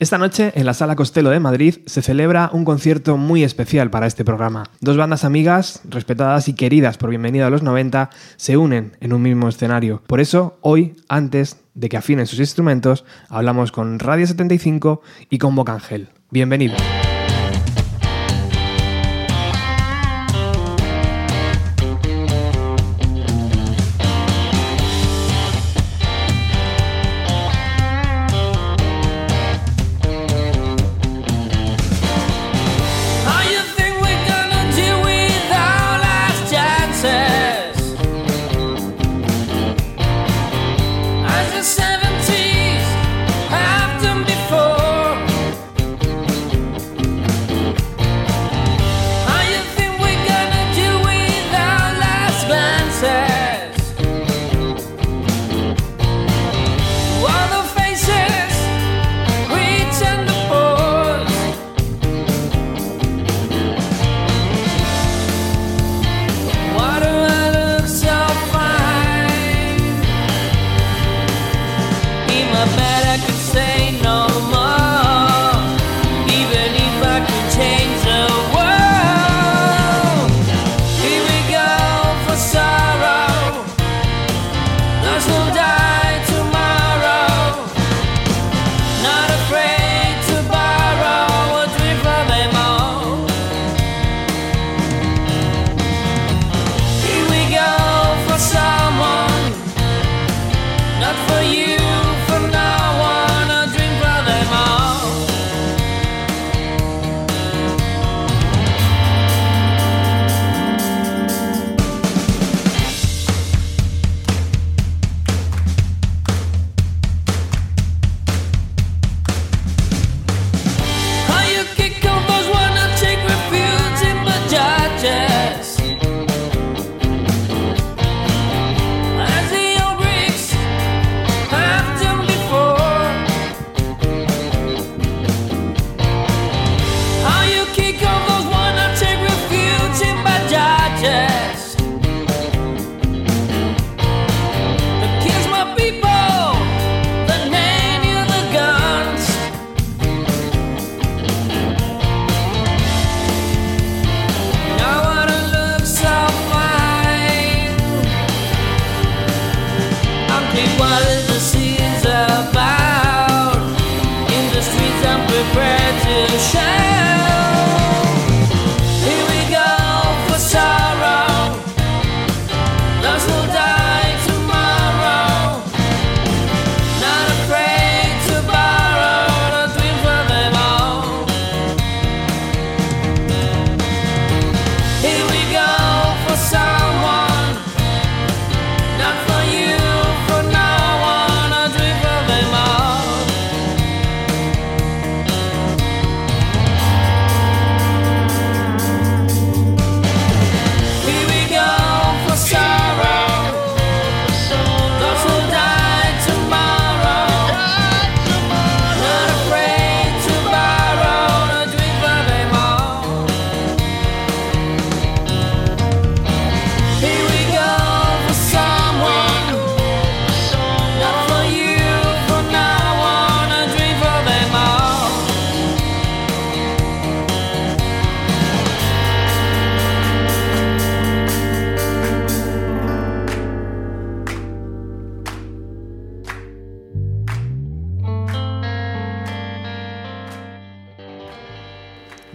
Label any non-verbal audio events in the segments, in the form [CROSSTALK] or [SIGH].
Esta noche, en la Sala Costello de Madrid, se celebra un concierto muy especial para este programa. Dos bandas amigas, respetadas y queridas por Bienvenido a los 90, se unen en un mismo escenario. Por eso, hoy, antes de que afinen sus instrumentos, hablamos con Radio 75 y con Bocangel. Bienvenido.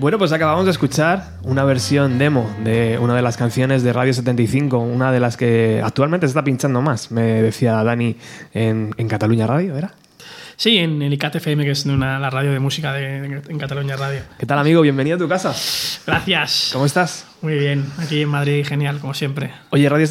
Bueno, pues acabamos de escuchar una versión demo de una de las canciones de Radio 75, una de las que actualmente se está pinchando más, me decía Dani en, Cataluña Radio, ¿era? Sí, en el ICAT FM, que es una, la radio de música de, en Cataluña Radio. ¿Qué tal, amigo? Bienvenido a tu casa. Gracias. ¿Cómo estás? Muy bien, aquí en Madrid, genial, como siempre. Oye, Radio,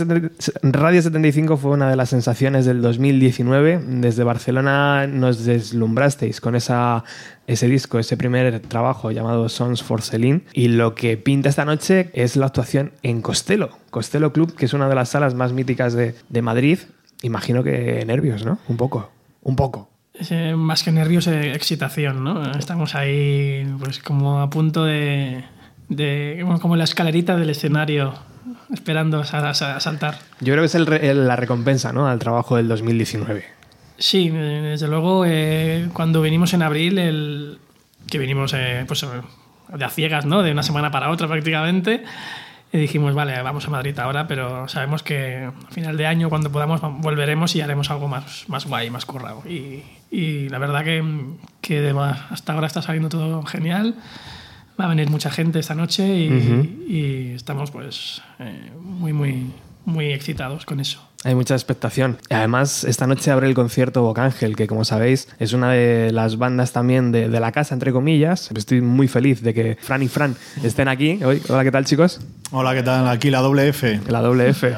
Radio 75 fue una de las sensaciones del 2019. Desde Barcelona nos deslumbrasteis con esa, ese disco, ese primer trabajo llamado Songs for Celine. Y lo que pinta esta noche es la actuación en Costello, Costello Club, que es una de las salas más míticas de, de Madrid. Imagino que nervios, ¿no? Un poco, un poco. Eh, más que nervios, eh, excitación, ¿no? Estamos ahí, pues, como a punto de, de como la escalerita del escenario, esperando a, saltar. Yo creo que es la recompensa, ¿no? Al trabajo del 2019. Sí, desde luego, eh, cuando venimos en abril, el, que vinimos eh, pues, de a ciegas, ¿no? De una semana para otra prácticamente. Y dijimos, vale, vamos a Madrid ahora, pero sabemos que a final de año, cuando podamos, volveremos y haremos algo más, más guay, más currado. Y, y la verdad que, que hasta ahora está saliendo todo genial. Va a venir mucha gente esta noche y, y estamos pues eh, muy, muy, muy excitados con eso. Hay mucha expectación. Además, esta noche abre el concierto Bocángel, que como sabéis es una de las bandas también de, de, la casa, entre comillas. Estoy muy feliz de que Fran y Fran estén aquí hoy. Hola, ¿qué tal, chicos? Hola, ¿qué tal? Aquí la doble F. La doble F.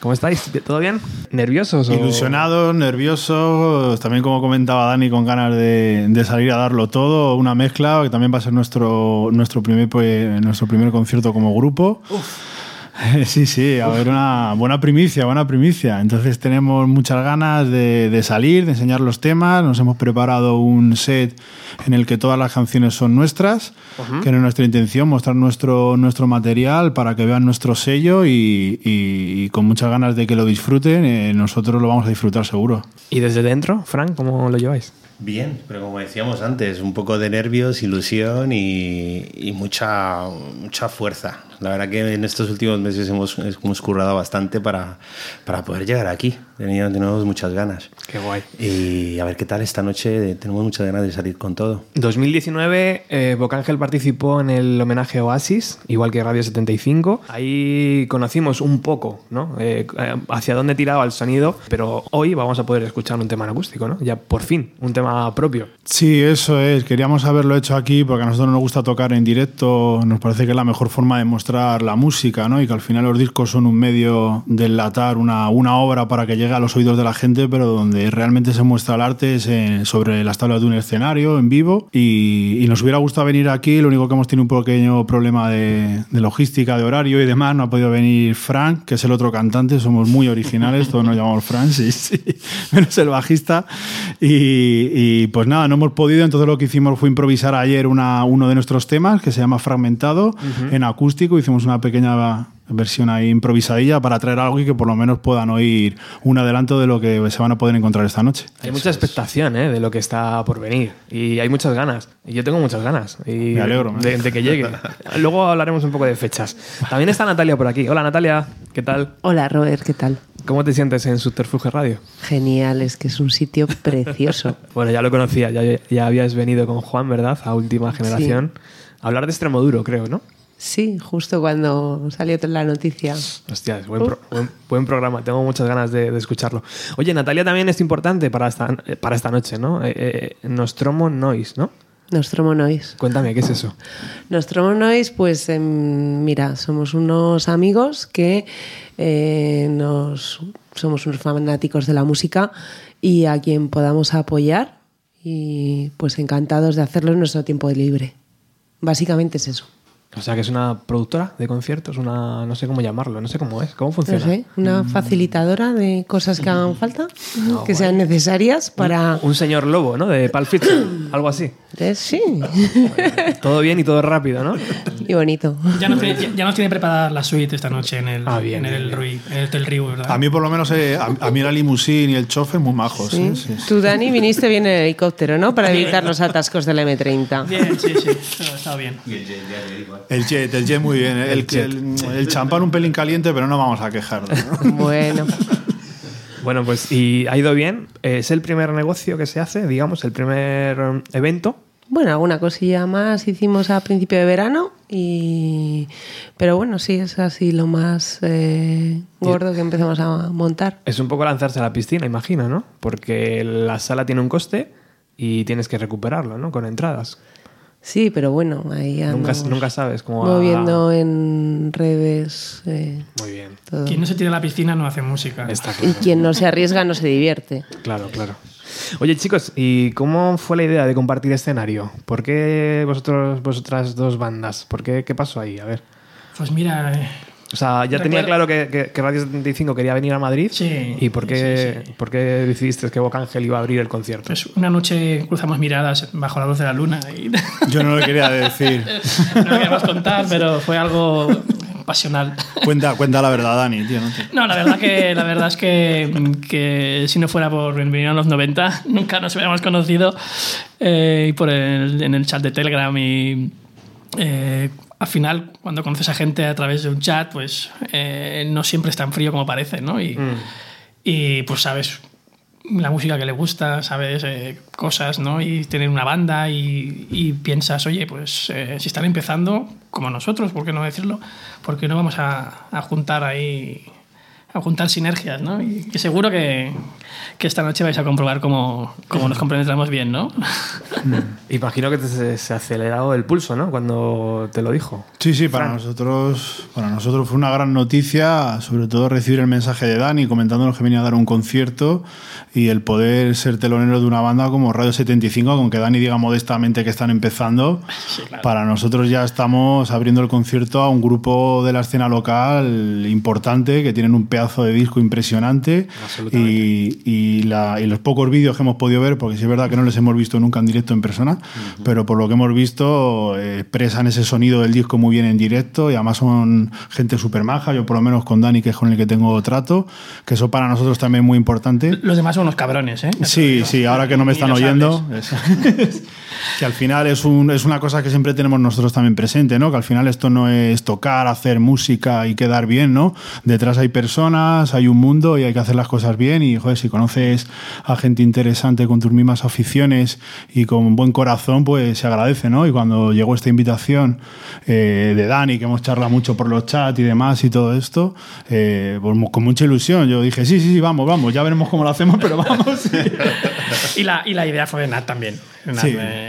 ¿Cómo estáis? ¿Todo bien? ¿Nerviosos? O... Ilusionados, nerviosos, también como comentaba Dani, con ganas de, de, salir a darlo todo, una mezcla, que también va a ser nuestro, nuestro, primer, pues, nuestro primer concierto como grupo. Uf. [LAUGHS] Sí, sí, a ver, una buena primicia, buena primicia. Entonces tenemos muchas ganas de, de, salir, de enseñar los temas. Nos hemos preparado un set en el que todas las canciones son nuestras, uh -huh. que no es nuestra intención, mostrar nuestro, nuestro material para que vean nuestro sello y, y, y con muchas ganas de que lo disfruten. Eh, nosotros lo vamos a disfrutar seguro. ¿Y desde dentro, Frank, cómo lo lleváis? Bien, pero como decíamos antes, un poco de nervios, ilusión y, y, mucha, mucha fuerza. La verdad que en estos últimos meses hemos, hemos currado bastante para, para poder llegar aquí. Teníamos, tenemos muchas ganas. Qué guay. Y a ver qué tal esta noche. Tenemos muchas ganas de salir con todo. 2019, eh, Bocángel participó en el homenaje Oasis, igual que Radio 75. Ahí conocimos un poco ¿no? Eh, hacia dónde tiraba el sonido, pero hoy vamos a poder escuchar un tema en acústico, ¿no? Ya por fin, un tema propio. Sí, eso es. Queríamos haberlo hecho aquí porque a nosotros nos gusta tocar en directo. Nos parece que es la mejor forma de mostrar la música, ¿no? Y que al final los discos son un medio de enlatar una, una obra para que llegue a los oídos de la gente, pero donde realmente se muestra el arte es en, sobre las tablas de un escenario en vivo. Y, y, nos hubiera gustado venir aquí. Lo único que hemos tenido un pequeño problema de, de, logística, de horario y demás. No ha podido venir Frank, que es el otro cantante. Somos muy originales, todos nos llamamos Frank, sí, sí. [LAUGHS] menos el bajista. Y, y, pues nada, no hemos podido. Entonces lo que hicimos fue improvisar ayer una, uno de nuestros temas que se llama Fragmentado uh -huh. en acústico. Hicimos una pequeña versión ahí improvisadilla para traer algo y que por lo menos puedan oír un adelanto de lo que se van a poder encontrar esta noche. Hay mucha expectación ¿eh? de lo que está por venir y hay muchas ganas. Y yo tengo muchas ganas. Y me alegro. De, de, que llegue. [LAUGHS] Luego hablaremos un poco de fechas. También está Natalia por aquí. Hola Natalia, ¿qué tal? Hola Robert, ¿qué tal? ¿Cómo te sientes en Subterfuge Radio? Genial, es que es un sitio [LAUGHS] precioso. bueno, ya lo conocía, ya, ya habías venido con Juan, ¿verdad? A última generación. Sí. Hablar de Extremoduro, creo, ¿no? Sí, justo cuando salió la noticia. Hostia, buen, pro, buen, buen, programa, tengo muchas ganas de, de, escucharlo. Oye, Natalia también es importante para esta, para esta noche, ¿no? Eh, eh, Nostromo Noise, ¿no? Nostromo Noise. Cuéntame, ¿qué es eso? Nostromo Noise, pues eh, mira, somos unos amigos que eh, nos, somos unos fanáticos de la música y a quien podamos apoyar y pues encantados de hacerlo en nuestro tiempo libre. Básicamente es eso. O sea, que es una productora de conciertos, una no sé cómo llamarlo, no sé cómo es, cómo funciona. No sé, una facilitadora de cosas que hagan falta, no, que bueno. sean necesarias para... Un, un, señor lobo, ¿no? De Pulp Fiction, [COUGHS] algo así. Eh, sí. todo bien y todo rápido, ¿no? Y bonito. Ya nos tiene, ya nos tiene preparada la suite esta noche en el, ah, bien, en el, Rui, en el Rio, ¿verdad? A mí por lo menos, eh, a, a, mí la limusín y el chofer muy majos. ¿Sí? ¿eh? Sí. Tú, Dani, viniste bien en el helicóptero, ¿no? Para evitar los atascos del M30. Bien, sí, sí, está bien. El jet, el jet muy bien. El, el, el, el champán un pelín caliente, pero no vamos a quejarnos. ¿no? [LAUGHS] Bueno. Bueno, pues y ha ido bien. Es el primer negocio que se hace, digamos, el primer um, evento. Bueno, alguna cosilla más hicimos a principio de verano y pero bueno, sí, es así lo más eh, gordo que empezamos a montar. Es un poco lanzarse a la piscina, imagino, ¿no? Porque la sala tiene un coste y tienes que recuperarlo, ¿no? Con entradas. Sí, pero bueno, ahí nunca, nunca sabes cómo moviendo a... en redes. Eh, Muy bien. Todo. Quien no se tira a la piscina no hace música. Está claro. Y quien no se arriesga no se divierte. Claro, claro. Oye, chicos, ¿y cómo fue la idea de compartir escenario? ¿Por qué vosotros, vosotras dos bandas? ¿Por qué, ¿Qué pasó ahí? A ver. Pues mira, eh, o sea, ya tenía claro que, que, que, Radio 75 quería venir a Madrid. Sí. ¿Y por qué, sí, sí. ¿por qué decidiste que Ángel iba a abrir el concierto? Pues una noche cruzamos miradas bajo la luz de la luna. Y... [LAUGHS] Yo no lo quería decir. [LAUGHS] no lo queríamos contar, pero fue algo pasional. Cuenta, cuenta la verdad, Dani, tío. No, la verdad que la verdad es que, que si no fuera por Bienvenido a los 90, nunca nos hubiéramos conocido. Eh, y por el, en el chat de Telegram y eh, al final, cuando conoces a gente a través de un chat, pues eh, no siempre es tan frío como parece, ¿no? Y, y, pues sabes la música que le gusta, sabes eh, cosas, ¿no? Y tener una banda y, y piensas, oye, pues eh, si están empezando, como nosotros, ¿por qué no decirlo? ¿Por qué no vamos a, a juntar ahí, a juntar sinergias, ¿no? Y que seguro que, que esta noche vais a comprobar cómo, cómo nos compenetramos bien, ¿no? Imagino que te, se, ha acelerado el pulso, ¿no? Cuando te lo dijo. Sí, sí, para nosotros, para nosotros fue una gran noticia, sobre todo recibir el mensaje de Dani comentándonos que venía a dar un concierto y el poder ser telonero de una banda como Radio 75, aunque Dani diga modestamente que están empezando. Para nosotros ya estamos abriendo el concierto a un grupo de la escena local importante que tienen un pedazo de disco impresionante y, y la- y los pocos vídeos que hemos podido ver, porque sí es verdad que no les hemos visto nunca en directo en persona, pero por lo que hemos visto eh, expresan ese sonido del disco muy bien en directo y además son gente súper maja, yo por lo menos con Dani, que es con el que tengo trato, que eso para nosotros también es muy importante. Los demás son unos cabrones, ¿eh? Sí, sí, ahora que no me están oyendo, es- [LAUGHS] que al final es, un- es una cosa que siempre tenemos nosotros también presente, ¿no? Que al final esto no es tocar, hacer música y quedar bien, ¿no? Detrás hay personas, hay un mundo y hay que hacer las cosas bien y, joder, si conoces a gente interesante con tus mismas aficiones y con buen corazón, pues se agradece, ¿no? Y cuando llegó esta invitación eh, de Dani, que hemos charlado mucho por los chats y demás y todo esto, eh, pues con mucha ilusión, yo dije, sí, sí, sí, vamos, vamos, ya veremos cómo lo hacemos, pero vamos. [LAUGHS] Y la, y la idea fue de Nat también. Nat, Sí. me-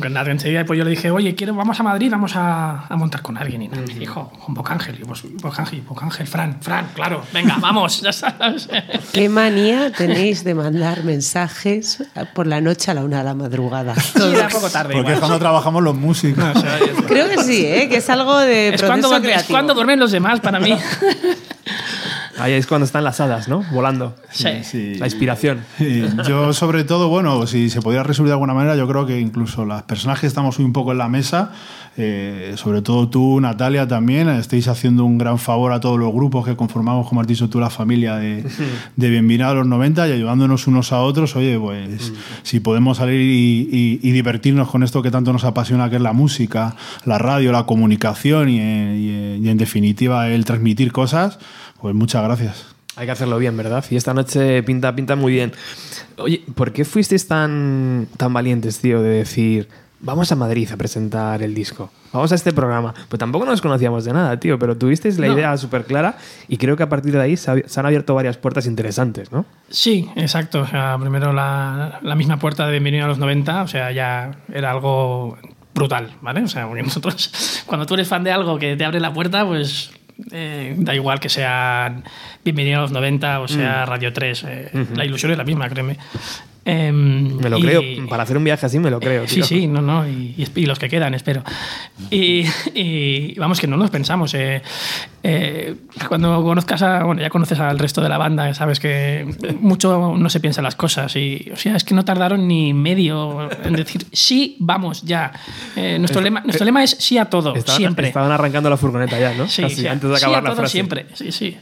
con Nat enseguida, pues yo le dije, oye, quiero, vamos a Madrid, vamos a, a montar con alguien. Y Nat me dijo, con Bocángel. Y pues, Bocángel, Bocángel, Fran, Fran, claro, venga, [LAUGHS] vamos, ya sabes. ¿Qué manía tenéis de mandar mensajes por la noche a la una de la madrugada? Sí, era poco tarde. Porque es igual. cuando trabajamos los músicos. Creo que sí, ¿eh? que es algo de Es proceso cuando, es creativo. cuando duermen los demás para mí. [LAUGHS] Ahí es cuando están las hadas, ¿no? Volando. Sí. Sí. La inspiración. Y yo, sobre todo, bueno, si se pudiera resumir de alguna manera, yo creo que incluso las personas que estamos hoy un poco en la mesa, eh, sobre todo tú, Natalia, también, estáis haciendo un gran favor a todos los grupos que conformamos, como has dicho tú, la familia de, de Bienvenida a los 90 y ayudándonos unos a otros. Oye, pues si podemos salir y, y- y divertirnos con esto que tanto nos apasiona, que es la música, la radio, la comunicación y, y, y en definitiva el transmitir cosas, pues muchas gracias. Hay que hacerlo bien, ¿verdad? Y esta noche pinta, pinta muy bien. Oye, ¿por qué fuisteis tan, tan valientes, tío, de decir, vamos a Madrid a presentar el disco? Vamos a este programa. Pues tampoco nos conocíamos de nada, tío, pero tuvisteis la No. idea súper clara y creo que a partir de ahí se, ha- se han abierto varias puertas interesantes, ¿no? Sí, exacto. O sea, primero la, la misma puerta de Bienvenido a los 90, o sea, ya era algo brutal, ¿vale? O sea, porque [LAUGHS] nosotros, cuando tú eres fan de algo que te abre la puerta, pues eh, da igual que sea Bienvenido a los 90 o sea Radio 3, eh, la ilusión es la misma, créeme. Em, Me lo y- creo. Para hacer un viaje así me lo creo, Sí, tío. sí, no, no, y, y- los que quedan, espero. Y, y vamos, que no nos pensamos. eh, eh, cuando conozcas a, bueno, ya conoces al resto de la banda, sabes que mucho no se piensan las cosas. Y, o sea, es que no tardaron ni medio en decir, sí, vamos, ya. Eh, nuestro, lema, nuestro lema es sí a todo, Estaban, siempre. estaban arrancando la furgoneta ya, ¿no? Sí, Casi, sí, antes de sí acabar a la todo frase. siempre, sí, sí.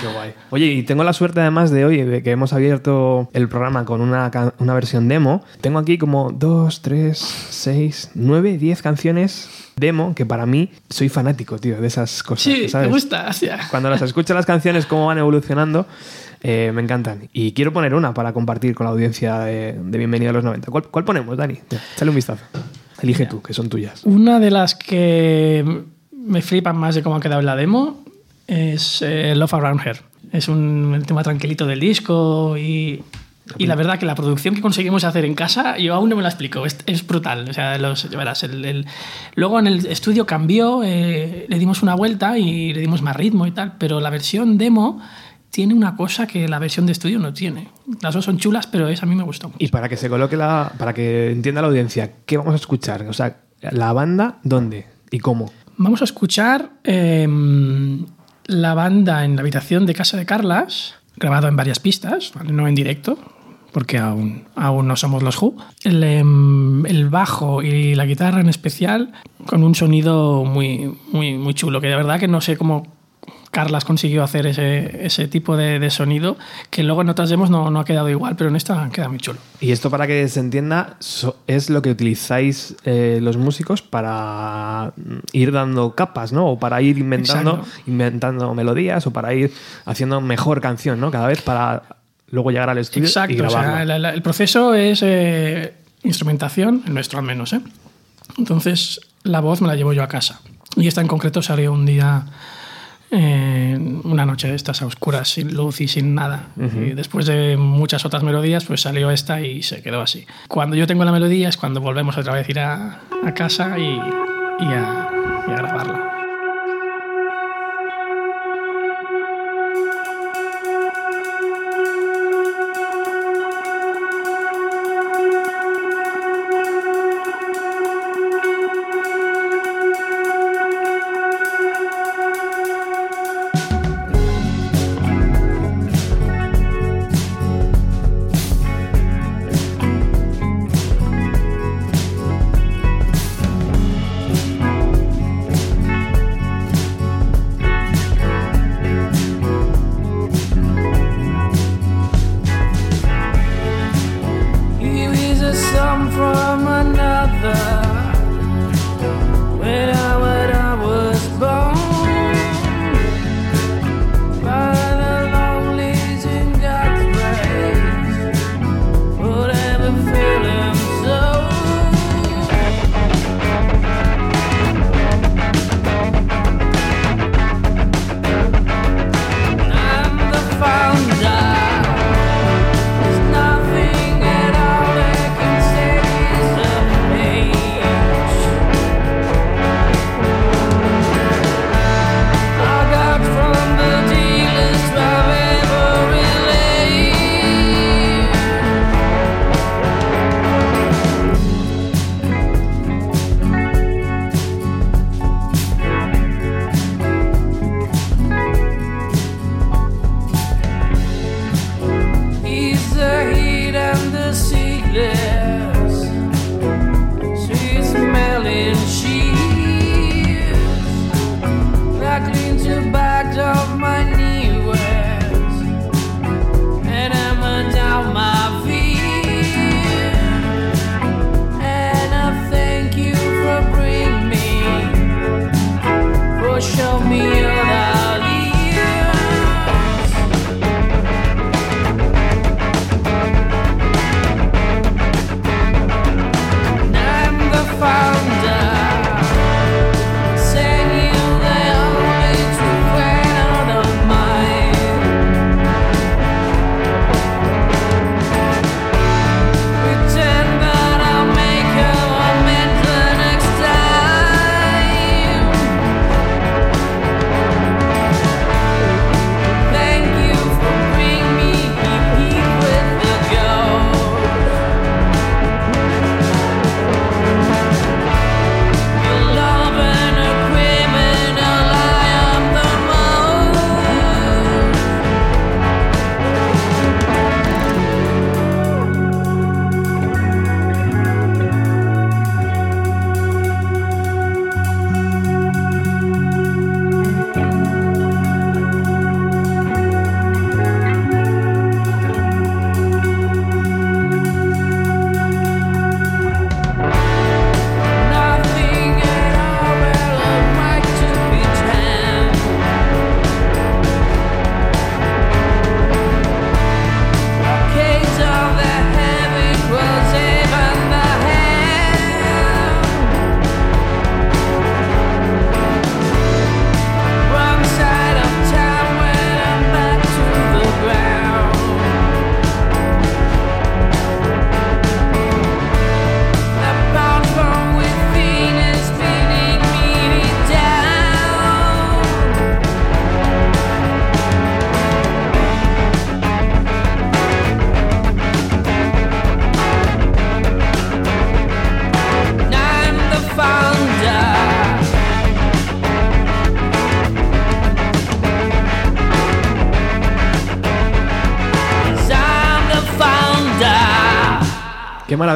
Qué guay. Oye, y tengo la suerte además de hoy, de que hemos abierto el programa con una, una versión demo. Tengo aquí como dos, tres, seis, nueve, diez canciones demo que para mí soy fanático, tío, de esas cosas. Sí, ¿sabes? me gusta. Cuando las escucho las canciones, cómo van evolucionando, eh, me encantan. Y quiero poner una para compartir con la audiencia de, de Bienvenido a los 90. ¿Cuál, cuál ponemos, Dani? Sale un vistazo. Elige tú, que son tuyas. Una de las que me flipan más de cómo ha quedado en la demo es eh, Love Around Here. Es un el tema tranquilito del disco y, y la verdad que la producción que conseguimos hacer en casa, yo aún no me la explico, es, es brutal. O sea, los, verás, el- el- luego en el estudio cambió, eh, le dimos una vuelta y le dimos más ritmo y tal, pero la versión demo tiene una cosa que la versión de estudio no tiene. Las dos son chulas, pero esa a mí me gustó mucho. Y para que se coloque la. para que entienda la audiencia, ¿qué vamos a escuchar? O sea, la banda, ¿dónde y cómo? Vamos a escuchar em, la banda en la habitación de casa de Carlas, grabado en varias pistas, ¿vale? no en directo, porque aún, aún no somos los Who. El, em, el, bajo y la guitarra en especial, con un sonido muy, muy, muy chulo, que de verdad que no sé cómo Carlas consiguió hacer ese, ese tipo de, de, sonido, que luego en otras demos no, no, ha quedado igual, pero en esta queda muy chulo. Y esto para que se entienda, so, es lo que utilizáis eh, los músicos para ir dando capas, ¿no? O para ir inventando, inventando melodías o para ir haciendo mejor canción, ¿no? Cada vez para luego llegar al estudio Exacto, y grabarlo. O sea, la, la, el proceso es eh, instrumentación, el nuestro al menos, ¿eh? Entonces, la voz me la llevo yo a casa. Y esta en concreto salió un día eh, una noche de estas a oscuras, sin luz y sin nada. Uh -huh. Y después de muchas otras melodías, pues salió esta y se quedó así. Cuando yo tengo la melodía es cuando volvemos otra vez a ir a, a casa y, y, a, y a grabarla.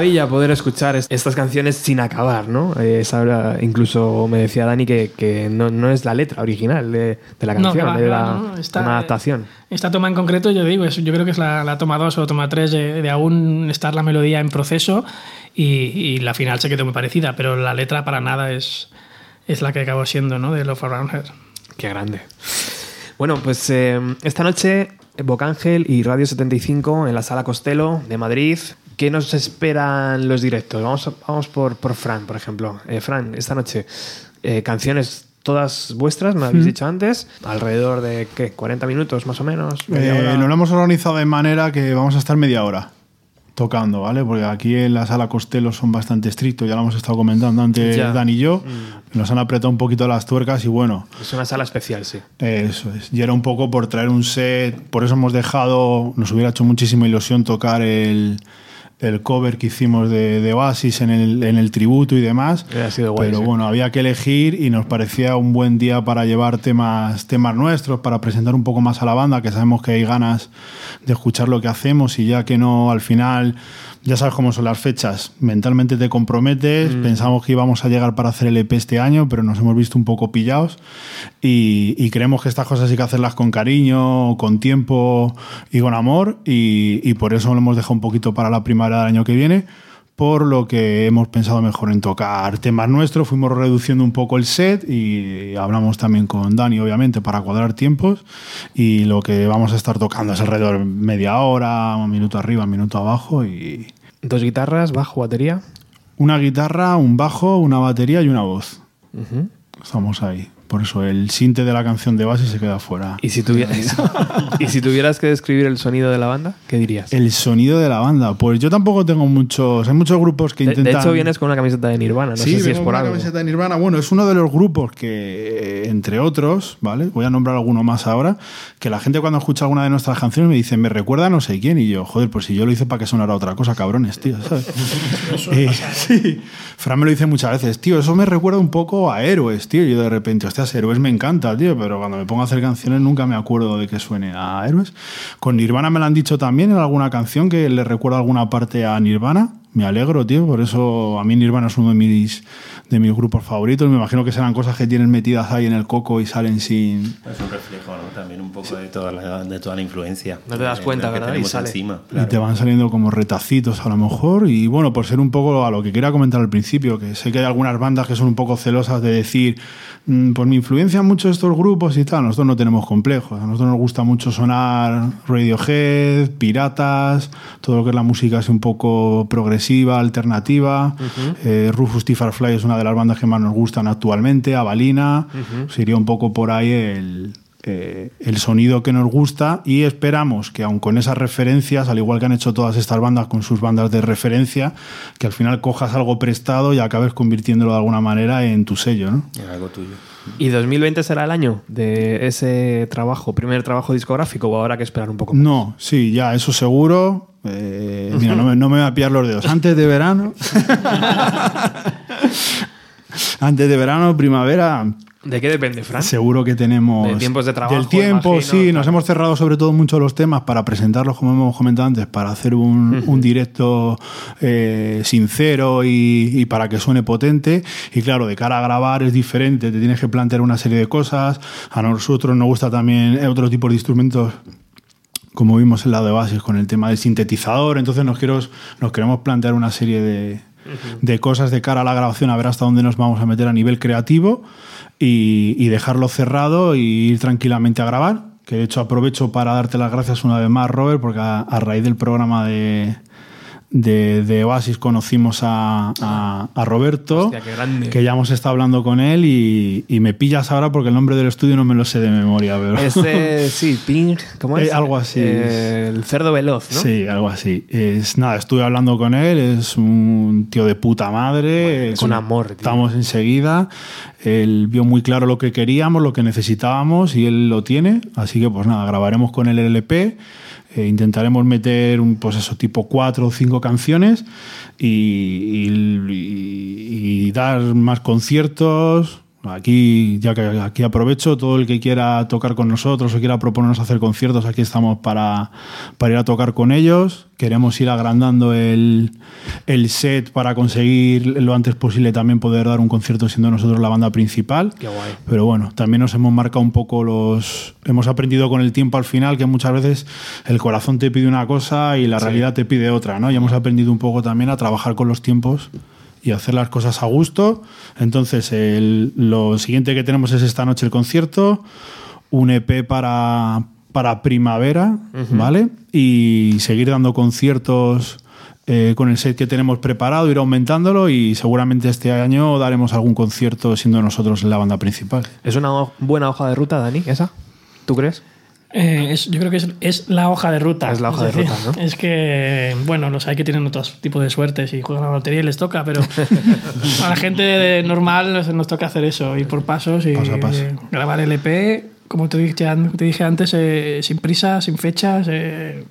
Maravilla poder escuchar estas canciones sin acabar, ¿no? Eh, incluso me decía Dani que, no, es la letra original de, la canción, no, una adaptación. Esta toma en concreto, yo digo, yo creo que es la, toma 2 o toma 3 de, aún estar la melodía en proceso y, la final se quedó muy parecida, pero la letra para nada es, es la que acabó siendo, ¿no? De Love Around Her. Qué grande. Bueno, pues eh, esta noche Bocángel y Radio 75 en la Sala Costello de Madrid. ¿Qué nos esperan los directos? Vamos, vamos por, por Fran, por ejemplo. Eh, Fran, esta noche, eh, canciones todas vuestras, me habéis dicho antes, alrededor de ¿qué? 40 minutos más o menos. Eh, nos lo hemos organizado de manera que vamos a estar media hora tocando, ¿vale? Porque aquí en la sala Costello son bastante estrictos, ya lo hemos estado comentando antes Dan y yo. Mm. Nos han apretado un poquito las tuercas y bueno. Es una sala especial, sí. Eso es. Y era un poco por traer un set, por eso hemos dejado, nos hubiera hecho muchísima ilusión tocar el el cover que hicimos de, de Oasis en el, en el, tributo y demás. Sido pero bueno, había que elegir y nos parecía un buen día para llevar temas, temas nuestros, para presentar un poco más a la banda, que sabemos que hay ganas de escuchar lo que hacemos y ya que no al final ya sabes cómo son las fechas. Mentalmente te comprometes. Mm. Pensamos que íbamos a llegar para hacer el EP este año, pero nos hemos visto un poco pillados. Y, creemos que estas cosas hay que hacerlas con cariño, con tiempo y con amor. Y, y por eso lo hemos dejado un poquito para la primavera del año que viene por lo que hemos pensado mejor en tocar temas nuestros, fuimos reduciendo un poco el set y hablamos también con Dani, obviamente, para cuadrar tiempos y lo que vamos a estar tocando es alrededor media hora, un minuto arriba, un minuto abajo y... ¿Dos guitarras, bajo, batería? Una guitarra, un bajo, una batería y una voz. Estamos ahí. Por eso el sinte de la canción de base se queda fuera. ¿Y si, tuvieras, [LAUGHS] [LAUGHS] ¿Y si tuvieras que describir el sonido de la banda, qué dirías? El sonido de la banda. Pues yo tampoco tengo muchos. Hay muchos grupos que intentan. De hecho, vienes con una camiseta de Nirvana. No sí, sé si es por una camiseta de Nirvana. Bueno, es uno de los grupos que, eh, entre otros, ¿vale? Voy a nombrar alguno más ahora. Que la gente cuando escucha alguna de nuestras canciones me dice, me recuerda a no sé quién. Y yo, joder, pues si yo lo hice para que sonara otra cosa, cabrones, tío. [LAUGHS] Eh, sí. Fran me lo dice muchas veces, tío, eso me recuerda un poco a héroes, tío. Y yo de repente, héroes me encanta tío, pero cuando me pongo a hacer canciones nunca me acuerdo de que suene a Héroes. Con Nirvana me lo han dicho también en alguna canción que le recuerda alguna parte a Nirvana. Me alegro, tío, por eso a mí Nirvana es uno de mis, de mis grupos favoritos. Me imagino que serán cosas que tienen metidas ahí en el coco y salen sin... Es un reflejo, ¿no? También un poco de toda la, de toda la influencia. No te das cuenta, ¿verdad? Y, sale. Encima, y te van saliendo como retacitos a lo mejor. Y bueno, por ser un poco a lo que quería comentar al principio, que sé que hay algunas bandas que son un poco celosas de decir Mm, pues me influencian mucho estos grupos y tal. Nosotros no tenemos complejos. A nosotros nos gusta mucho sonar Radiohead, Piratas, todo lo que es la música es un poco progresiva, alternativa. Eh, Rufus T. Farfly es una de las bandas que más nos gustan actualmente. Avalina. Sería un poco por ahí el, eh, el sonido que nos gusta y esperamos que aun con esas referencias, al igual que han hecho todas estas bandas con sus bandas de referencia, que al final cojas algo prestado y acabes convirtiéndolo de alguna manera en tu sello, ¿no? En algo tuyo. ¿Y 2020 será el año de ese trabajo, primer trabajo discográfico o habrá que esperar un poco más? No, sí, ya, eso seguro. Eh, mira, no me, no me voy a pillar los dedos. Antes de verano. [LAUGHS] antes de verano, primavera, ¿De qué depende, Fran? Seguro que tenemos. De tiempos de trabajo. Del tiempo, sí. Nos hemos cerrado sobre todo mucho los temas para presentarlos, como hemos comentado antes, para hacer un, directo eh, sincero y, para que suene potente. Y claro, de cara a grabar es diferente, te tienes que plantear una serie de cosas. A nosotros nos gusta también otro tipo de instrumentos como vimos en la de bases con el tema del sintetizador. Entonces nos, quiero, nos queremos plantear una serie de, de cosas de cara a la grabación, a ver hasta dónde nos vamos a meter a nivel creativo y, dejarlo cerrado y ir tranquilamente a grabar. Que de hecho aprovecho para darte las gracias una vez más, Robert, porque a raíz del programa de, de, Oasis conocimos a, Roberto, que ya hemos estado hablando con él y, me pillas ahora porque el nombre del estudio no me lo sé de memoria. Pero... Ese, sí, Ping, ¿cómo es? Eh, algo así. el cerdo veloz, ¿no? Sí, algo así. Es, nada, estuve hablando con él, es un tío de puta madre. es un amor. Estamos enseguida. Él vio muy claro lo que queríamos, lo que necesitábamos y él lo tiene. Así que pues nada, grabaremos con el LP. Eh, intentaremos meter un, pues eso, tipo cuatro o cinco canciones y, dar más conciertos. Aquí, ya que aquí aprovecho, todo el que quiera tocar con nosotros o quiera proponernos hacer conciertos, aquí estamos para, para ir a tocar con ellos. Queremos ir agrandando el, el set para conseguir lo antes posible también poder dar un concierto siendo nosotros la banda principal. Qué guay. Pero bueno, también nos hemos marcado un poco los. Hemos aprendido con el tiempo al final que muchas veces el corazón te pide una cosa y la realidad te pide otra, ¿no? Y hemos aprendido un poco también a trabajar con los tiempos y hacer las cosas a gusto. Entonces, el- lo siguiente que tenemos es esta noche el concierto, un EP para, para primavera, ¿vale? Y seguir dando conciertos. eh, con el set que tenemos preparado, ir aumentándolo y seguramente este año daremos algún concierto siendo nosotros la banda principal. ¿Es una buena hoja de ruta, Dani, esa? ¿Tú crees? Eh, es- yo creo que es, es la hoja de ruta. Es la hoja de decir, ruta, ¿no? Es que, bueno, los hay que tienen otros tipos de suertes y juegan a la lotería y les toca, pero [LAUGHS] a la gente de- normal nos, nos toca hacer eso, ir por pasos y Paso paso. eh, grabar el EP, como te dije, te dije antes, eh, sin prisa, sin fechas. eh,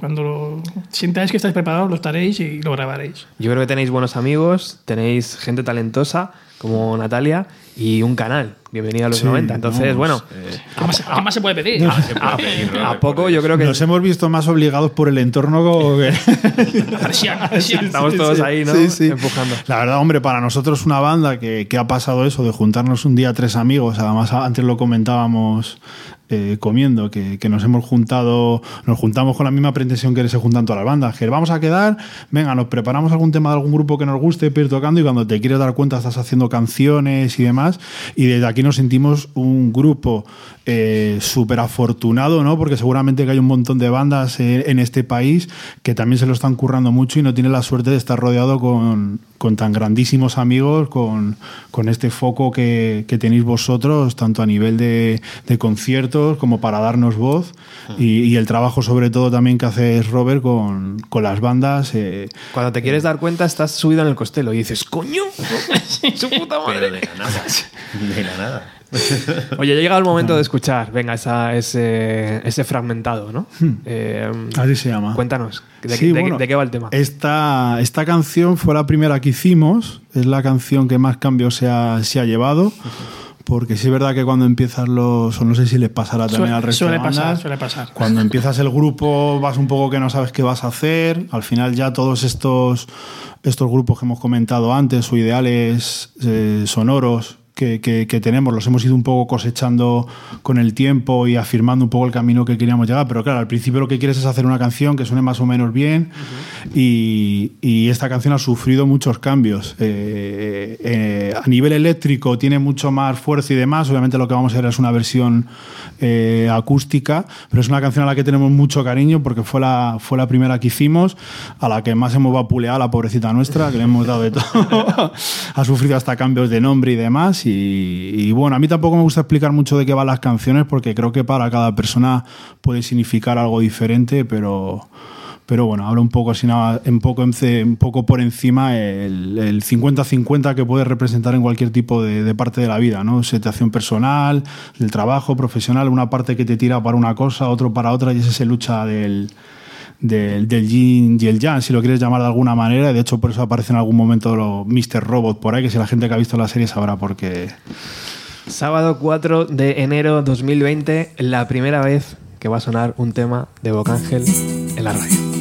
cuando lo sintáis que estáis preparados, lo estaréis y lo grabaréis. Yo creo que tenéis buenos amigos, tenéis gente talentosa como Natalia y un canal. Bienvenida a los Sí, 90. Entonces, vamos, bueno, ¿Qué más, qué más se puede pedir? a poco yo creo que Nos hemos visto más obligados por el entorno como que... Estamos todos ahí, ¿no? Sí, sí. Empujando. La verdad, hombre, para nosotros una banda que, que ha pasado eso de juntarnos un día tres amigos, además antes lo comentábamos eh, comiendo, que, nos hemos juntado, nos juntamos con la misma pretensión que se juntan todas las bandas, que vamos a quedar, venga, nos preparamos algún tema de algún grupo que nos guste, ir tocando y cuando te quieres dar cuenta estás haciendo canciones y demás, y desde aquí nos sentimos un grupo eh, súper afortunado, ¿no? Porque seguramente que hay un montón de bandas eh, en este país que también se lo están currando mucho y no tienen la suerte de estar rodeado con, con tan grandísimos amigos, con, con este foco que, que tenéis vosotros, tanto a nivel de, de conciertos como para darnos voz y, y el trabajo sobre todo también que hace Robert con, con las bandas. eh, Cuando te quieres dar cuenta, estás subido en el costelo y dices, ¡coño! [LAUGHS] ¡Su puta Pero madre! de la nada. [LAUGHS] De la nada. [LAUGHS] Oye, ha llegado el momento de escuchar, venga, esa, ese, ese fragmentado, ¿no? Eh, así se llama. cuéntanos, ¿de, Sí, de- bueno, de qué va el tema? Esta, esta canción fue la primera que hicimos, es la canción que más cambios se ha, se ha llevado, porque sí es verdad que cuando empiezas los, o no sé si les pasará también Suele- al resto suele de bandas, pasar, suele pasar. Cuando empiezas el grupo vas un poco que no sabes qué vas a hacer, al final ya todos estos, estos grupos que hemos comentado antes o ideales eh, sonoros que, que- que tenemos, los hemos ido un poco cosechando con el tiempo y afirmando un poco el camino que queríamos llegar. Pero claro, al principio lo que quieres es hacer una canción que suene más o menos bien y, y esta canción ha sufrido muchos cambios. Eh, eh, a nivel eléctrico tiene mucho más fuerza y demás. Obviamente lo que vamos a hacer es una versión eh, acústica, pero es una canción a la que tenemos mucho cariño porque fue la, fue la primera que hicimos, a la que más hemos vapuleado, la pobrecita nuestra, que le hemos dado de todo. [LAUGHS] ha sufrido hasta cambios de nombre y demás. Y, y bueno, a mí tampoco me gusta explicar mucho de qué van las canciones porque creo que para cada persona puede significar algo diferente, pero... Pero bueno, habla un poco un poco, en- un poco por encima el el 50-50 que puede representar en cualquier tipo de, parte de la vida, ¿no? Situación personal, del trabajo, profesional, una parte que te tira para una cosa, otro para otra, y es esa lucha del, del, del yin y el yang, si lo quieres llamar de alguna manera. De hecho, por eso aparece en algún momento lo Mr. Robot por ahí, que si la gente que ha visto la serie sabrá por qué. Sábado 4 de enero 2020, la primera vez que va a sonar un tema de Bocángel en la radio.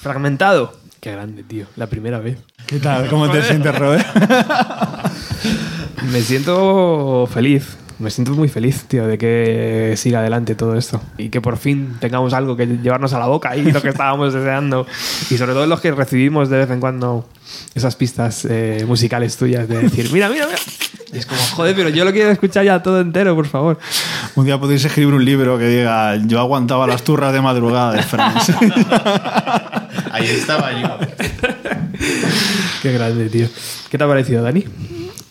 Fragmentado. Qué grande, tío. La primera vez. ¿Qué tal? ¿Cómo te sientes, Robert? Me siento feliz. Me siento muy feliz, tío, de que siga adelante todo esto. Y que por fin tengamos algo que llevarnos a la boca y lo que estábamos [LAUGHS] deseando. Y sobre todo los que recibimos de vez en cuando esas pistas eh, musicales tuyas de decir, mira, mira, mira. Y es como, joder, pero yo lo quiero escuchar ya todo entero, por favor. Un día podéis escribir un libro que diga yo aguantaba las turras de madrugada de Franz. [LAUGHS] Ahí estaba yo. [LAUGHS] Qué grande, tío. ¿Qué te ha parecido, Dani?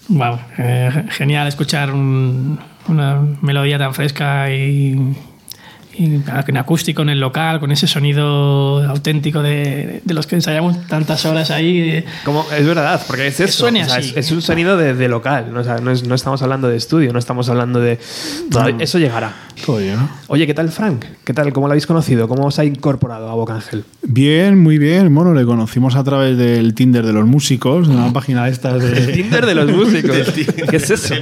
Wow, eh, genial escuchar un- una melodía tan fresca y, y en acústico en el local, con ese sonido auténtico de, de los que ensayamos tantas horas ahí. eh, Como, es verdad, porque es eso. suene o sea, así. es, es un sonido de, de local. ¿no? O sea, no, es- no estamos hablando de estudio, no estamos hablando de. Eso llegará. Oye, ¿qué tal Frank? ¿Qué tal? ¿Cómo lo habéis conocido? ¿Cómo os ha incorporado a Boca Ángel? Bien, muy bien. Bueno, le conocimos a través del Tinder de los músicos, de una página de estas El de... Tinder de los músicos. [LAUGHS] ¿Qué es eso?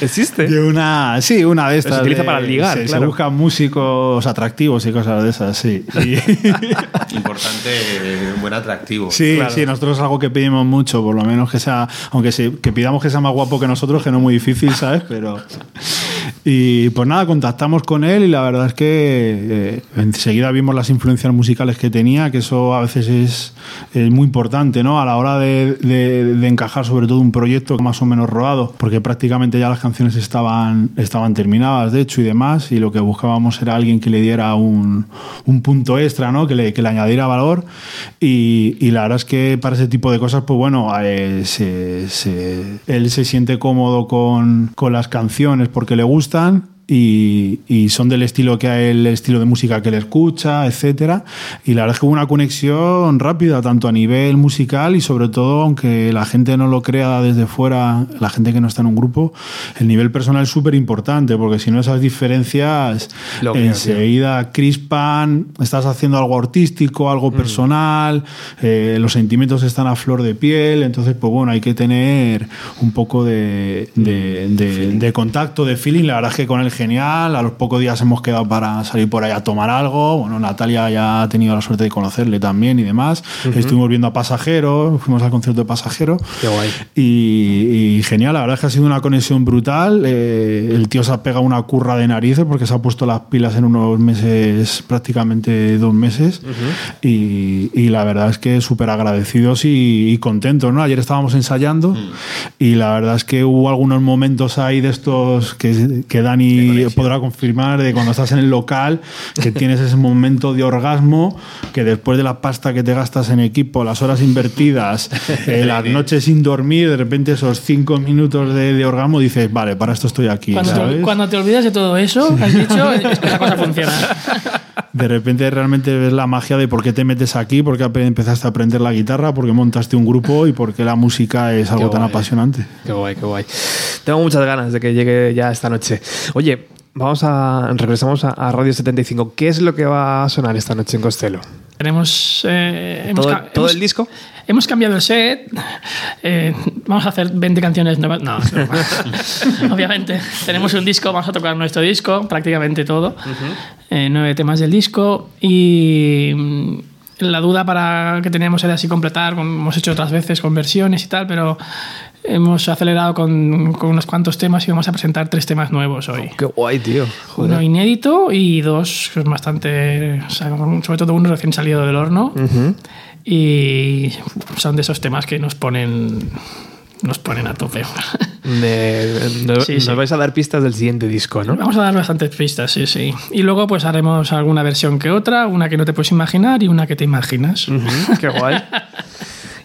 ¿Existe? de una, sí, una de estas. se utiliza de- para ligar, Se, se claro. buscan músicos atractivos y cosas de esas, sí. Y- [LAUGHS] Importante, eh, un buen atractivo. Sí, Claro. sí, nosotros es algo que pedimos mucho, por lo menos que sea, aunque sí, que pidamos que sea más guapo que nosotros, que no es muy difícil, ¿sabes? Pero. Y pues nada, contactamos con él y la verdad es que eh, enseguida vimos las influencias musicales que tenía, que eso a veces es, es muy importante, ¿no? A la hora de, de- de encajar sobre todo un proyecto más o menos rodado, porque prácticamente ya las canciones estaban, estaban terminadas, de hecho, y demás, y lo que buscábamos era alguien que le diera un, un punto extra, ¿no? Que le, que le añadiera valor. Y, y la verdad es que para ese tipo de cosas, pues bueno, eh, se- se- él se siente cómodo con, con las canciones porque le gustan. Y, y son del estilo que a él, el estilo de música que le escucha, etcétera. Y la verdad es que hubo una conexión rápida, tanto a nivel musical y sobre todo, aunque la gente no lo crea desde fuera, la gente que no está en un grupo, el nivel personal es súper importante, porque si no esas diferencias Lo enseguida crispan, estás haciendo algo artístico, algo personal, eh, los sentimientos están a flor de piel, entonces pues bueno, hay que tener un poco de, de- de- de contacto, de feeling, la verdad es que con él genial, a los pocos días hemos quedado para salir por ahí a tomar algo, bueno, Natalia ya ha tenido la suerte de conocerle también y demás, estuvimos viendo a Pasajero, fuimos al concierto de Pasajero, Qué guay. y, y genial, la verdad es que ha sido una conexión brutal. eh, el tío se ha pegado una curra de narices porque se ha puesto las pilas en unos meses, prácticamente dos meses. y, y la verdad es que súper agradecidos y, y contentos. ¿no? Ayer estábamos ensayando y la verdad es que hubo algunos momentos ahí de estos que, que Dani Dani podrá confirmar de cuando estás en el local que tienes ese momento de orgasmo que después de la pasta que te gastas en equipo, las horas invertidas, eh, las noches sin dormir, de repente esos cinco minutos de, de orgasmo dices, vale, para esto estoy aquí. Cuando ¿sabes? te, cuando te olvidas de todo eso, has dicho, es que la cosa funciona. [LAUGHS] De repente realmente ves la magia de por qué te metes aquí, por qué empezaste a aprender la guitarra, por qué montaste un grupo y por qué la música es algo tan apasionante. Qué guay, qué guay. Tengo muchas ganas de que llegue ya esta noche. Oye, vamos a. Regresamos a, a Radio 75. ¿Qué es lo que va a sonar esta noche en Costello? Tenemos. eh, ¿Todo, hemos- el disco? Hemos cambiado el set. eh, vamos a hacer 20 canciones nuevas. No, [LAUGHS] obviamente. Tenemos un disco, vamos a tocar nuestro disco, prácticamente todo. Eh, nueve temas del disco. Y mm, la duda para que teníamos era si completar, como hemos hecho otras veces, con versiones y tal, pero hemos acelerado con, con unos cuantos temas y vamos a presentar tres temas nuevos hoy. Qué guay, tío. Uno Joder. inédito y dos bastante. o sea, sobre todo uno recién salido del horno. Y son de esos temas que nos ponen. Nos ponen a tope. [LAUGHS] De- de- Sí, nos sí. vais a dar pistas del siguiente disco, ¿no? Vamos a dar bastantes pistas, sí, sí. Y luego, pues haremos alguna versión que otra, una que no te puedes imaginar y una que te imaginas. Ujú, Qué guay. [LAUGHS]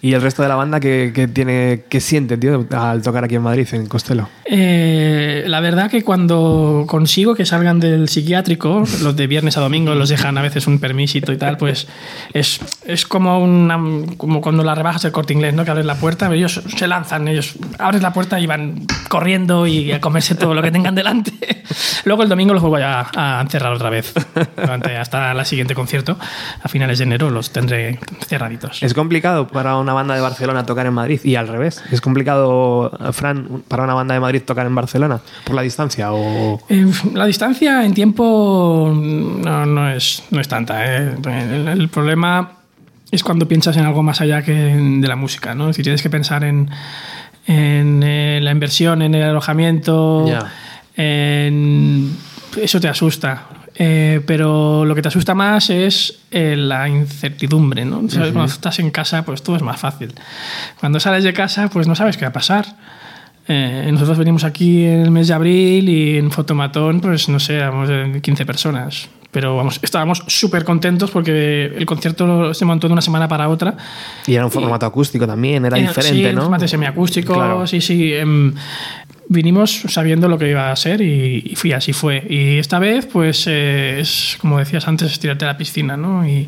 ¿Y el resto de la banda qué, qué tiene, qué siente, tío, al tocar aquí en Madrid, en Costello? Eh, la verdad que cuando consigo que salgan del psiquiátrico, los de viernes a domingo los dejan a veces un permisito y tal, pues es, es como, una, como cuando la rebajas el corte inglés, ¿no? que abres la puerta, ellos se lanzan, ellos abres la puerta y van corriendo y a comerse todo lo que tengan delante. [LAUGHS] Luego el domingo los vuelvo a, a encerrar otra vez, durante- hasta el siguiente concierto, a finales de enero los tendré cerraditos. Es complicado para una banda de Barcelona tocar en Madrid y al revés. Es complicado, Fran, para una banda de Madrid tocar en Barcelona por la distancia o... Eh, La distancia en tiempo no, no es, no es tanta. ¿eh? El, el problema es cuando piensas en algo más allá que de la música. ¿no? Si tienes que pensar en, en, eh, la inversión, en el alojamiento, en- eso te asusta. Eh, pero lo que te asusta más es eh, la incertidumbre, ¿no? ¿Sabes? Cuando estás en casa, pues todo es más fácil. Cuando sales de casa, pues no sabes qué va a pasar. Eh, nosotros venimos aquí en el mes de abril y en Fotomatón, pues no sé, éramos de 15 personas. Pero vamos, estábamos súper contentos porque el concierto se montó de una semana para otra. Y era un formato acústico también, era diferente, sí, ¿no? formato semiacústico, Claro. sí, sí. em, vinimos sabiendo lo que iba a ser y, y fui, así fue. Y esta vez, pues, eh, es como decías antes, es tirarte a la piscina, ¿no? Y,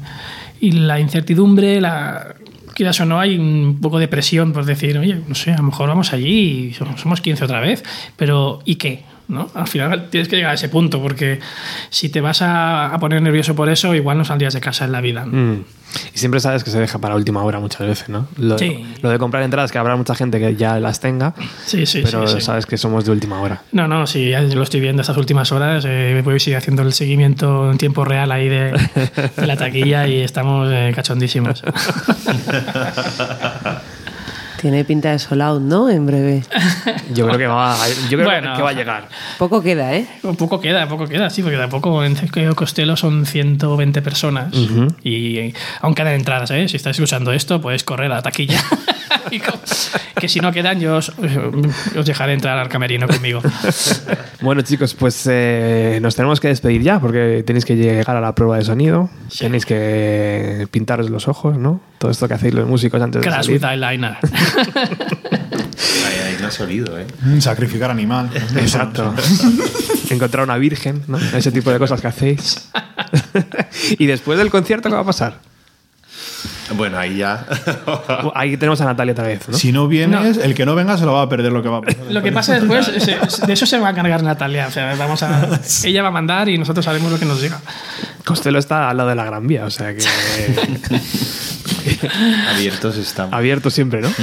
y la incertidumbre, la quieras o no, hay un poco de presión por decir, oye, no sé, a lo mejor vamos allí y somos somos 15 otra vez, pero ¿y qué? ¿No? Al final tienes que llegar a ese punto, porque si te vas a, a poner nervioso por eso, igual no saldrías de casa en la vida. ¿no? Mm. Y siempre sabes que se deja para última hora muchas veces, ¿no? Lo, Sí. lo de comprar entradas, que habrá mucha gente que ya las tenga, Sí, sí, pero sí, sí. sabes que somos de última hora. No, no, sí, ya lo estoy viendo estas últimas horas. Eh, voy a seguir haciendo el seguimiento en tiempo real ahí de, de la taquilla y estamos eh, cachondísimos. [LAUGHS] Tiene pinta de sold out, ¿no? En breve. Yo creo que va, yo creo Bueno. que va a llegar. Poco queda, ¿eh? Un poco queda, poco queda, sí, porque tampoco en Costello son 120 personas y eh, aún quedan entradas, ¿eh? Si estáis escuchando esto, puedes correr a la taquilla. [LAUGHS] Que si no quedan, yo os, os dejaré entrar al camerino conmigo. [LAUGHS] Bueno, chicos, pues eh, nos tenemos que despedir ya porque tenéis que llegar a la prueba de sonido. Tenéis que pintaros los ojos, ¿no? Todo esto que hacéis los músicos antes de salir. with eyeliner. [LAUGHS] Ahí, ahí no olido, ¿eh? Mm, Sacrificar animal. Exacto. [LAUGHS] Encontrar una virgen, ¿no? Ese tipo de cosas que hacéis. [LAUGHS] y después del concierto, ¿qué va a pasar? Bueno, ahí ya. Ahí tenemos a Natalia otra vez, ¿no? Si no vienes, el que no venga se lo va a perder lo que va a pasar. Lo que pasa después, de eso se va a encargar Natalia. O sea, vamos a, ella va a mandar y nosotros haremos lo que nos diga. Costello está al lado de la Gran Vía, o sea que [LAUGHS] Abiertos estamos. abierto siempre, ¿no? [LAUGHS]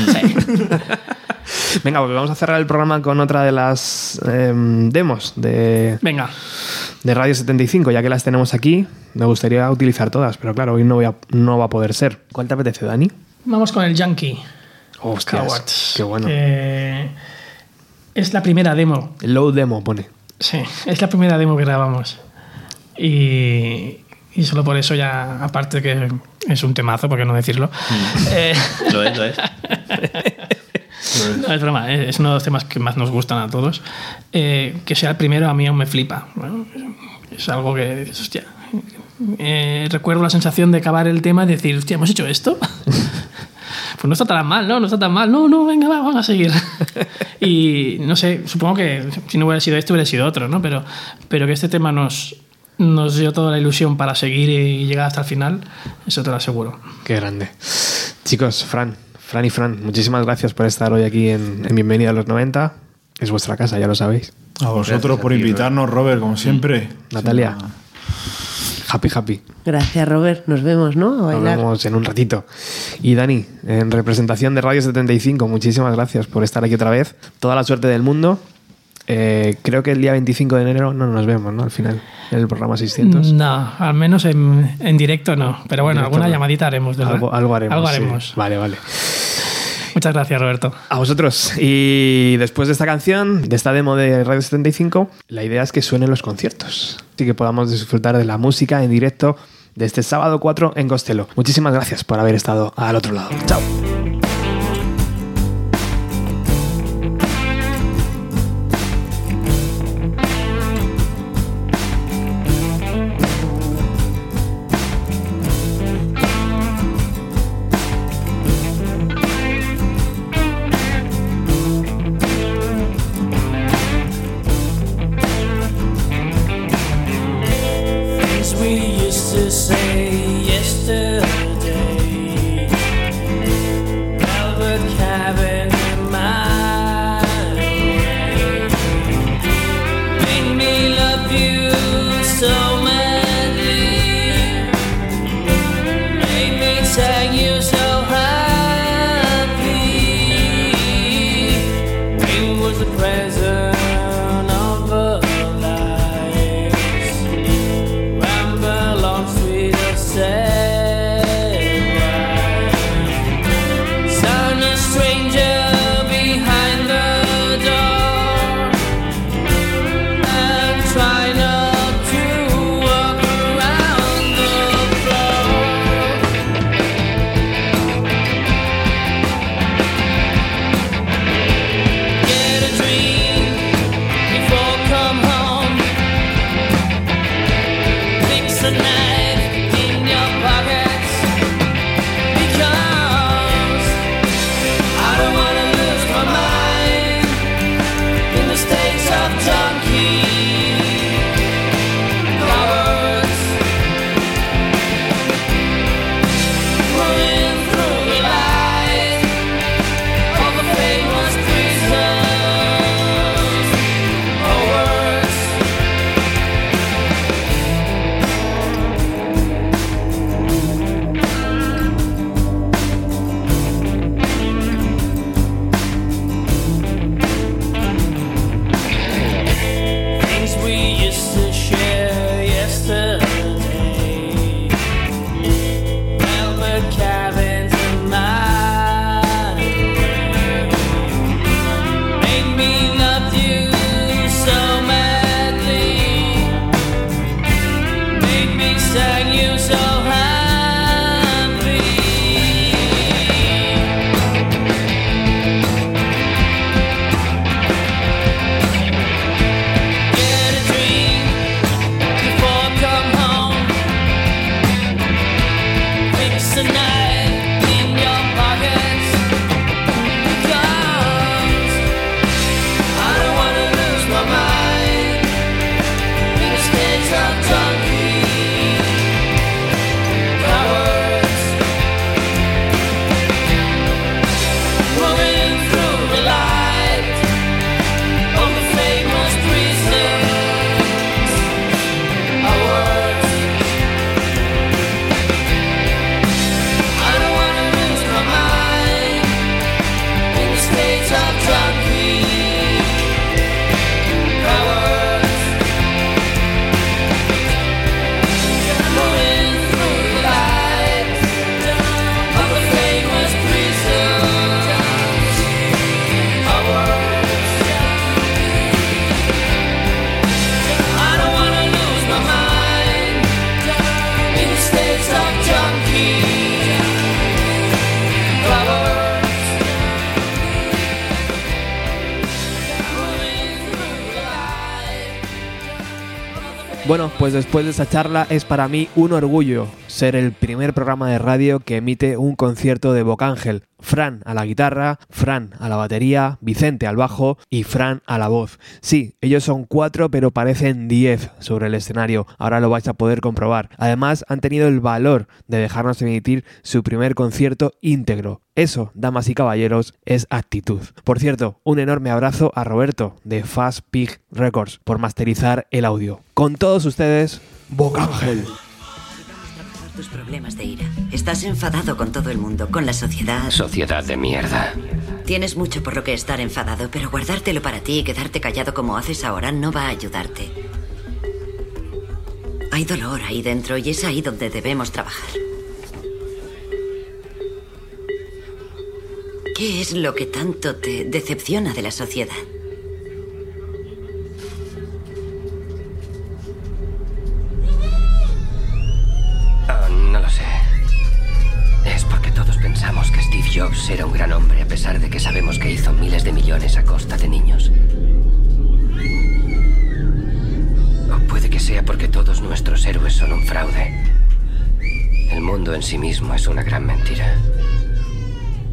Venga, pues vamos a cerrar el programa con otra de las em, demos de, Venga, de Radio 75, ya que las tenemos aquí. Me gustaría utilizar todas, pero claro, hoy no, voy a- no va a poder ser. ¿Cuál te apetece, Dani? vamos con el Yankee. Hostias, Cowards. qué bueno. que es la primera demo. Low demo pone. Sí, es la primera demo que grabamos. Y, y solo por eso ya, aparte que es un temazo, por qué no decirlo. Mm. eh, Lo es, lo es. No, es broma, eh, es uno de los temas que más nos gustan a todos. Eh, que sea el primero a mí aún me flipa. Bueno, es algo que dices, hostia. Eh, recuerdo la sensación de acabar el tema y decir, hostia, ¿hemos hecho esto? [LAUGHS] pues no está tan mal, ¿no? No está tan mal. No, no, venga, va, vamos a seguir. [LAUGHS] y no sé, supongo que si no hubiera sido este, hubiera sido otro, ¿no? Pero, pero que este tema nos, nos dio toda la ilusión para seguir y llegar hasta el final, eso te lo aseguro. Qué grande. Chicos, Fran, Fran y Fran, muchísimas gracias por estar hoy aquí en, en Bienvenida a los 90. Es vuestra casa, ya lo sabéis. A vosotros Gracias a por ti, invitarnos, Robert, como siempre. Natalia. Happy, happy. Gracias, Robert. Nos vemos, ¿no? A Nos vemos en un ratito. Y Dani, en representación de Radio 75, muchísimas gracias por estar aquí otra vez. Toda la suerte del mundo. Eh, creo que el día 25 de enero no nos vemos, ¿no? Al final, en el programa 600. No, al menos en, en directo no. Pero bueno, Directo alguna llamadita haremos, ¿verdad? Algo, algo haremos. Algo sí. haremos. Vale, vale. Muchas gracias, Roberto. A vosotros. Y después de esta canción, de esta demo de Radio 75, la idea es que suenen los conciertos. Así que podamos disfrutar de la música en directo de este sábado 4 en Costello. Muchísimas gracias por haber estado al otro lado. Chao. Pues después de esa charla es para mí un orgullo ser el primer programa de radio que emite un concierto de Bocángel. Fran a la guitarra, Fran a la batería, Vicente al bajo y Fran a la voz. Sí, ellos son cuatro pero parecen diez sobre el escenario. Ahora lo vais a poder comprobar. Además han tenido el valor de dejarnos emitir su primer concierto íntegro. Eso, damas y caballeros, es actitud. Por cierto, un enorme abrazo a Roberto de Fast Pig Records por masterizar el audio. Con todos ustedes, Bocángel tus problemas de ira. Estás enfadado con todo el mundo, con la sociedad. Sociedad de mierda. Tienes mucho por lo que estar enfadado, pero guardártelo para ti y quedarte callado como haces ahora no va a ayudarte. Hay dolor ahí dentro y es ahí donde debemos trabajar. ¿Qué es lo que tanto te decepciona de la sociedad? Pensamos que Steve Jobs era un gran hombre a pesar de que sabemos que hizo miles de millones a costa de niños. O puede que sea porque todos nuestros héroes son un fraude. El mundo en sí mismo es una gran mentira.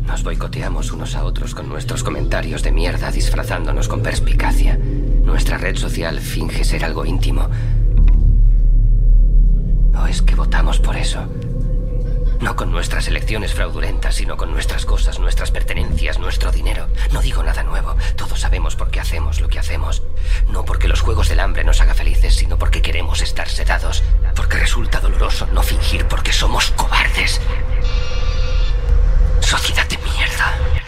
Nos boicoteamos unos a otros con nuestros comentarios de mierda disfrazándonos con perspicacia. Nuestra red social finge ser algo íntimo. ¿O es que votamos por eso? No con nuestras elecciones fraudulentas, sino con nuestras cosas, nuestras pertenencias, nuestro dinero. No digo nada nuevo. Todos sabemos por qué hacemos lo que hacemos. No porque los juegos del hambre nos haga felices, sino porque queremos estar sedados. Porque resulta doloroso no fingir porque somos cobardes. Sociedad de mierda.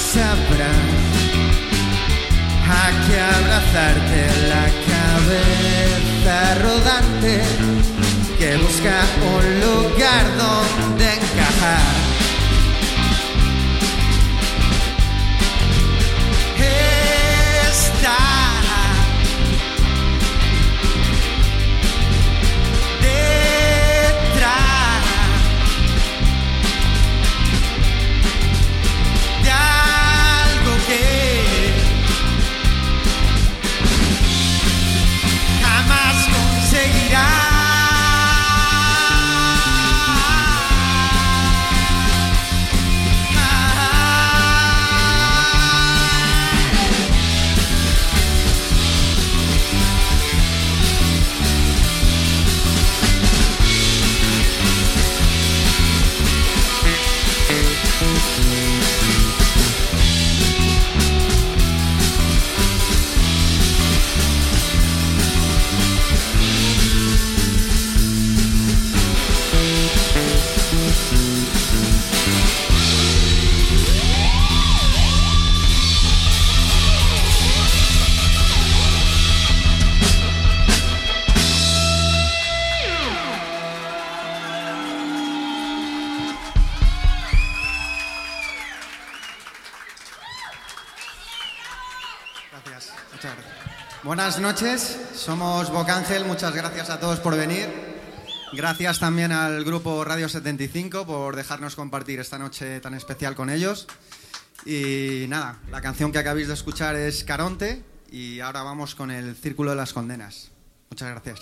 Sabrá a que abrazarte la cabeza rodante que busca un lugar donde encajar. Buenas noches, somos Bocángel, muchas gracias a todos por venir. Gracias también al grupo Radio 75 por dejarnos compartir esta noche tan especial con ellos. Y nada, la canción que acabáis de escuchar es Caronte y ahora vamos con el Círculo de las Condenas. Muchas gracias.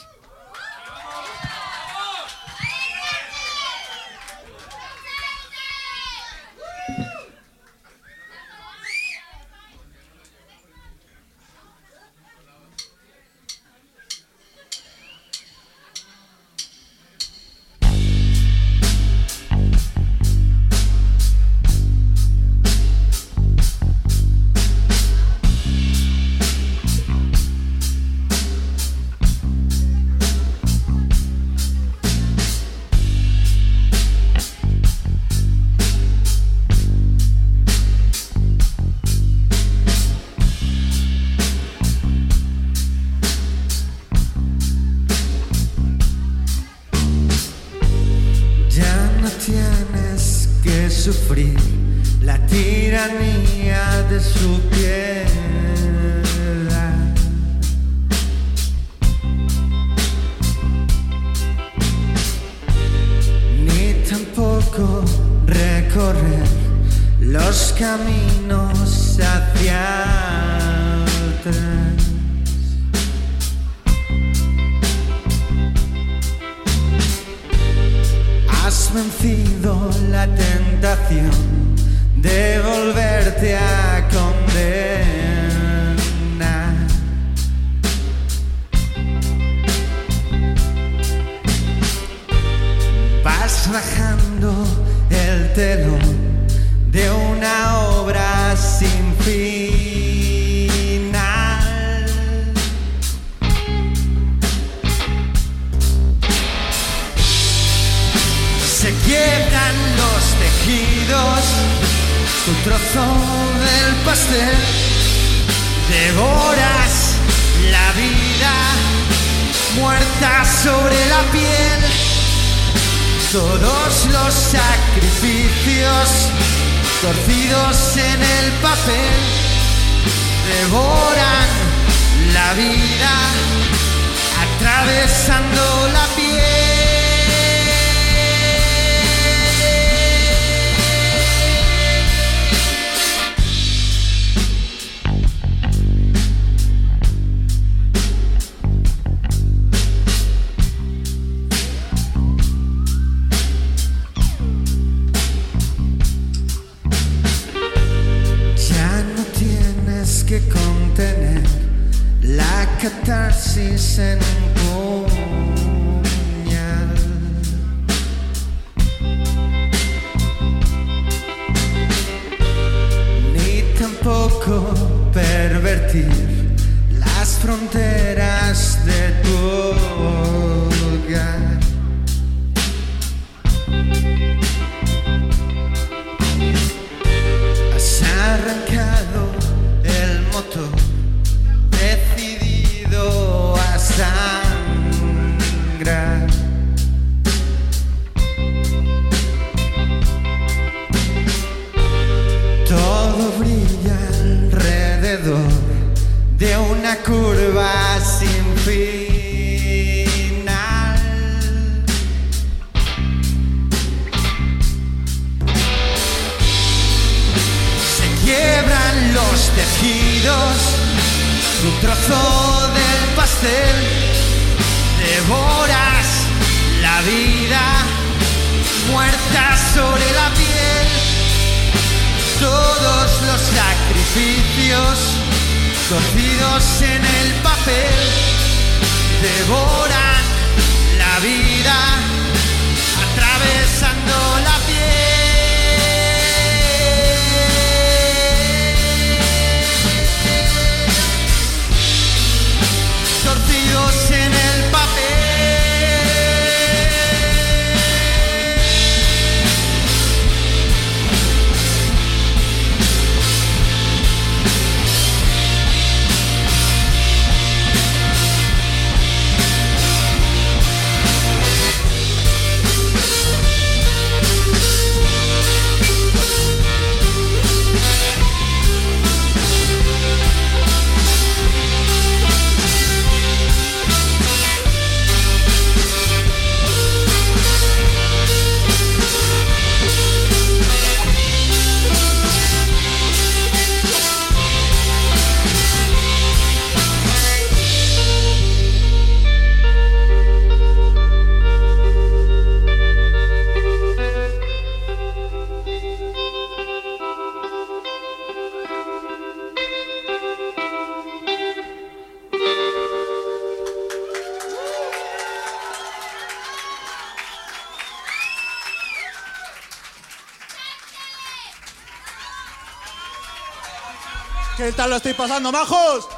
pasando, majos?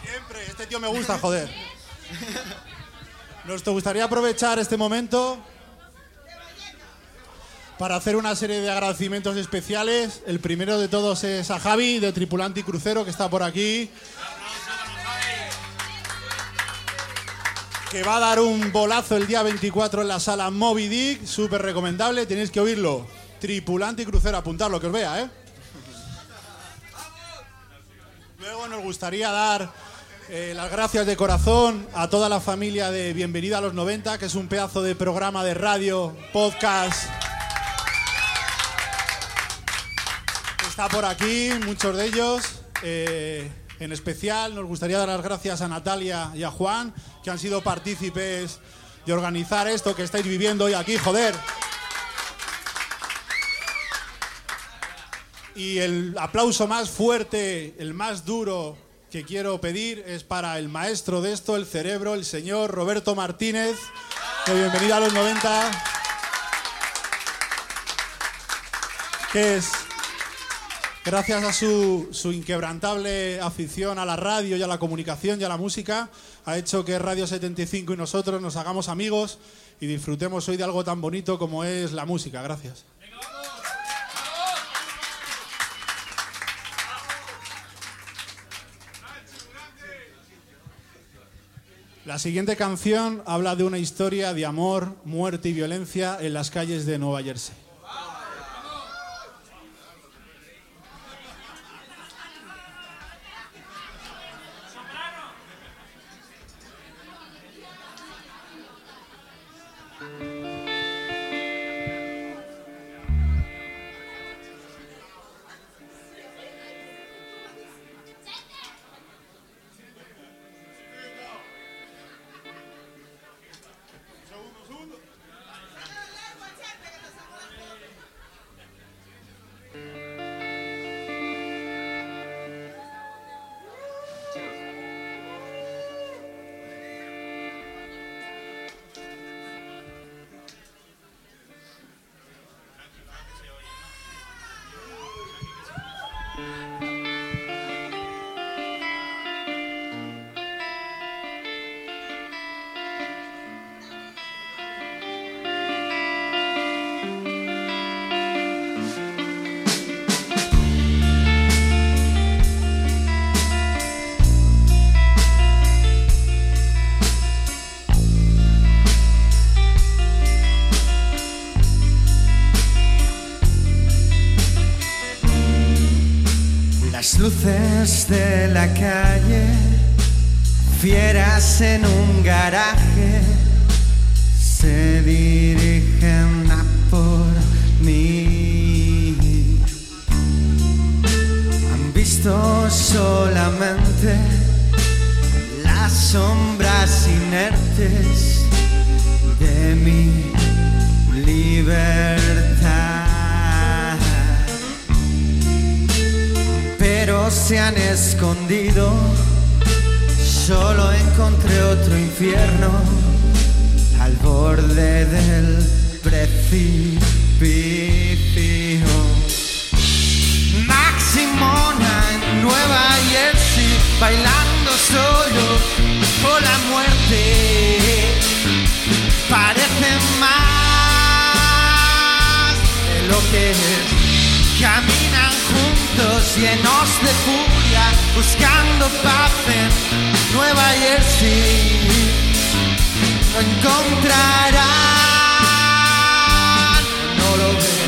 Siempre, este tío me gusta, [LAUGHS] joder. Nos te gustaría aprovechar este momento para hacer una serie de agradecimientos especiales. El primero de todos es a Javi, de Tripulante y Crucero, que está por aquí. que va a dar un bolazo el día 24 en la sala Moby Dick, súper recomendable, tenéis que oírlo. Tripulante y crucero, apuntar lo que os vea, ¿eh? Luego nos gustaría dar eh, las gracias de corazón a toda la familia de Bienvenida a los 90, que es un pedazo de programa de radio, podcast. Está por aquí, muchos de ellos. Eh, en especial nos gustaría dar las gracias a Natalia y a Juan, que han sido partícipes de organizar esto que estáis viviendo hoy aquí, joder. Y el aplauso más fuerte, el más duro que quiero pedir es para el maestro de esto, el cerebro, el señor Roberto Martínez. Que bienvenido a los 90. Que es, gracias a su, su inquebrantable afición a la radio y a la comunicación y a la música, ha hecho que Radio 75 y nosotros nos hagamos amigos y disfrutemos hoy de algo tan bonito como es la música. Gracias. La siguiente canción habla de una historia de amor, muerte y violencia en las calles de Nueva Jersey. De la calle, fieras en un garaje, se dirigen a por mí. Han visto solamente las sombras inertes de mi libertad. Se han escondido. Solo encontré otro infierno al borde del precipicio. Maximona en Nueva Jersey, bailando solo por la muerte. Parece más de lo que es. Caminan juntos llenos de furia, buscando paz en Nueva Jersey. No encontrarán, no lo ven.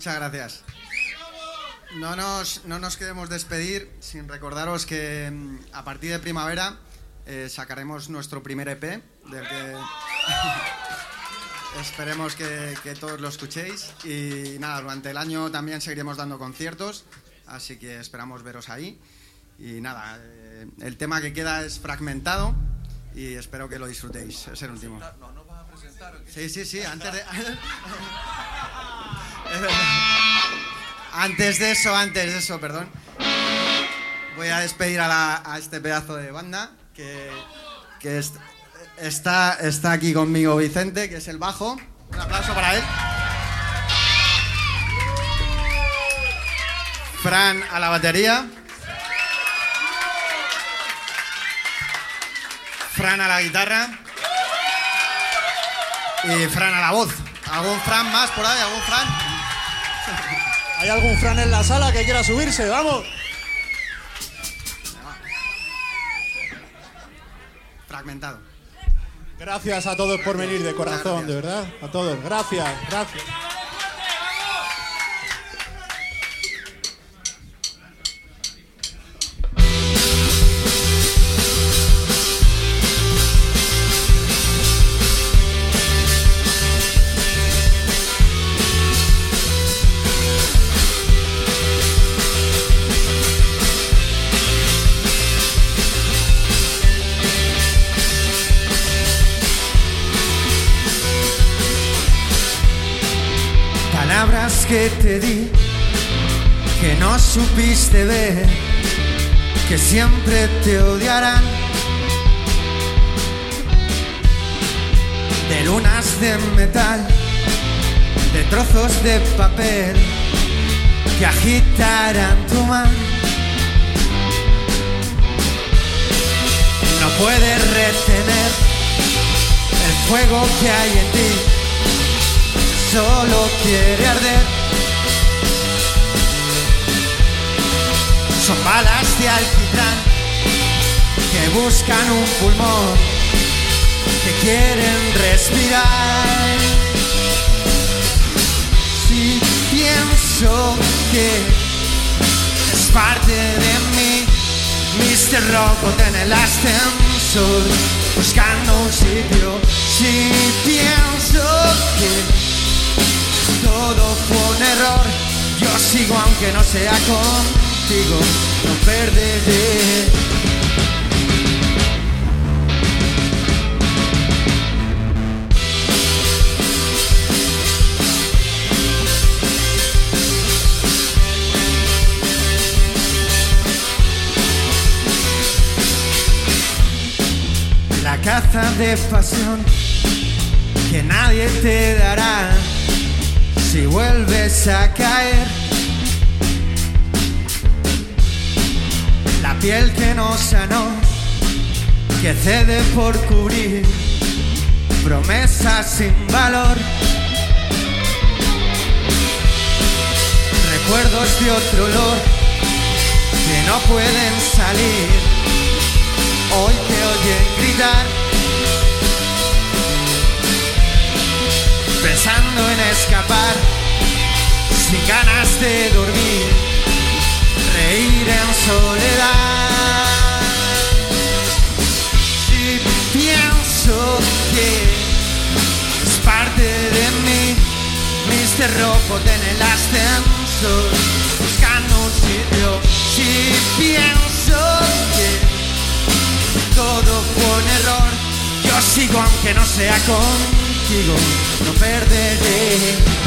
Muchas gracias. No nos, no nos queremos despedir sin recordaros que mm, a partir de primavera eh, sacaremos nuestro primer EP, del que [LAUGHS] esperemos que, que todos lo escuchéis. Y nada, durante el año también seguiremos dando conciertos, así que esperamos veros ahí. Y nada, eh, el tema que queda es fragmentado y espero que lo disfrutéis. Es el último. Sí, sí, sí, antes de... [LAUGHS] [LAUGHS] [LAUGHS] Antes de eso, antes de eso, perdón. Voy a despedir a, la- este pedazo de banda que, que est- está, está aquí conmigo Vicente, que es el bajo. Un aplauso para él. Fran a la batería. Fran a la guitarra. Y Fran a la voz. ¿Algún Fran más por ahí? ¿Algún Fran? ¿Hay algún Fran en la sala que quiera subirse? ¡Vamos! Fragmentado. Gracias a todos por venir de corazón, de verdad. A todos. Gracias, gracias. Supiste ver, que siempre te odiarán. De lunas de metal, de trozos de papel que agitarán tu mano. No puedes retener el fuego que hay en ti, solo quiere arder. Son balas de alquitrán que buscan un pulmón, que quieren respirar. Si pienso que es parte de mí, Mr. Robot en el ascensor, buscando un sitio. Si pienso que todo fue un error, yo sigo aunque no sea contigo, no perderé. La caza de pasión que nadie te dará si vuelves a caer. Piel que no sanó, que cede por cubrir promesas sin valor. Recuerdos de otro olor que no pueden salir. Hoy te oyen gritar, pensando en escapar, sin ganas de dormir, reír en soledad. Si pienso que es parte de mí, Mr. Robot en el ascensor, buscando un sitio. Si pienso que todo fue un error. Yo sigo aunque no sea contigo, no perderé.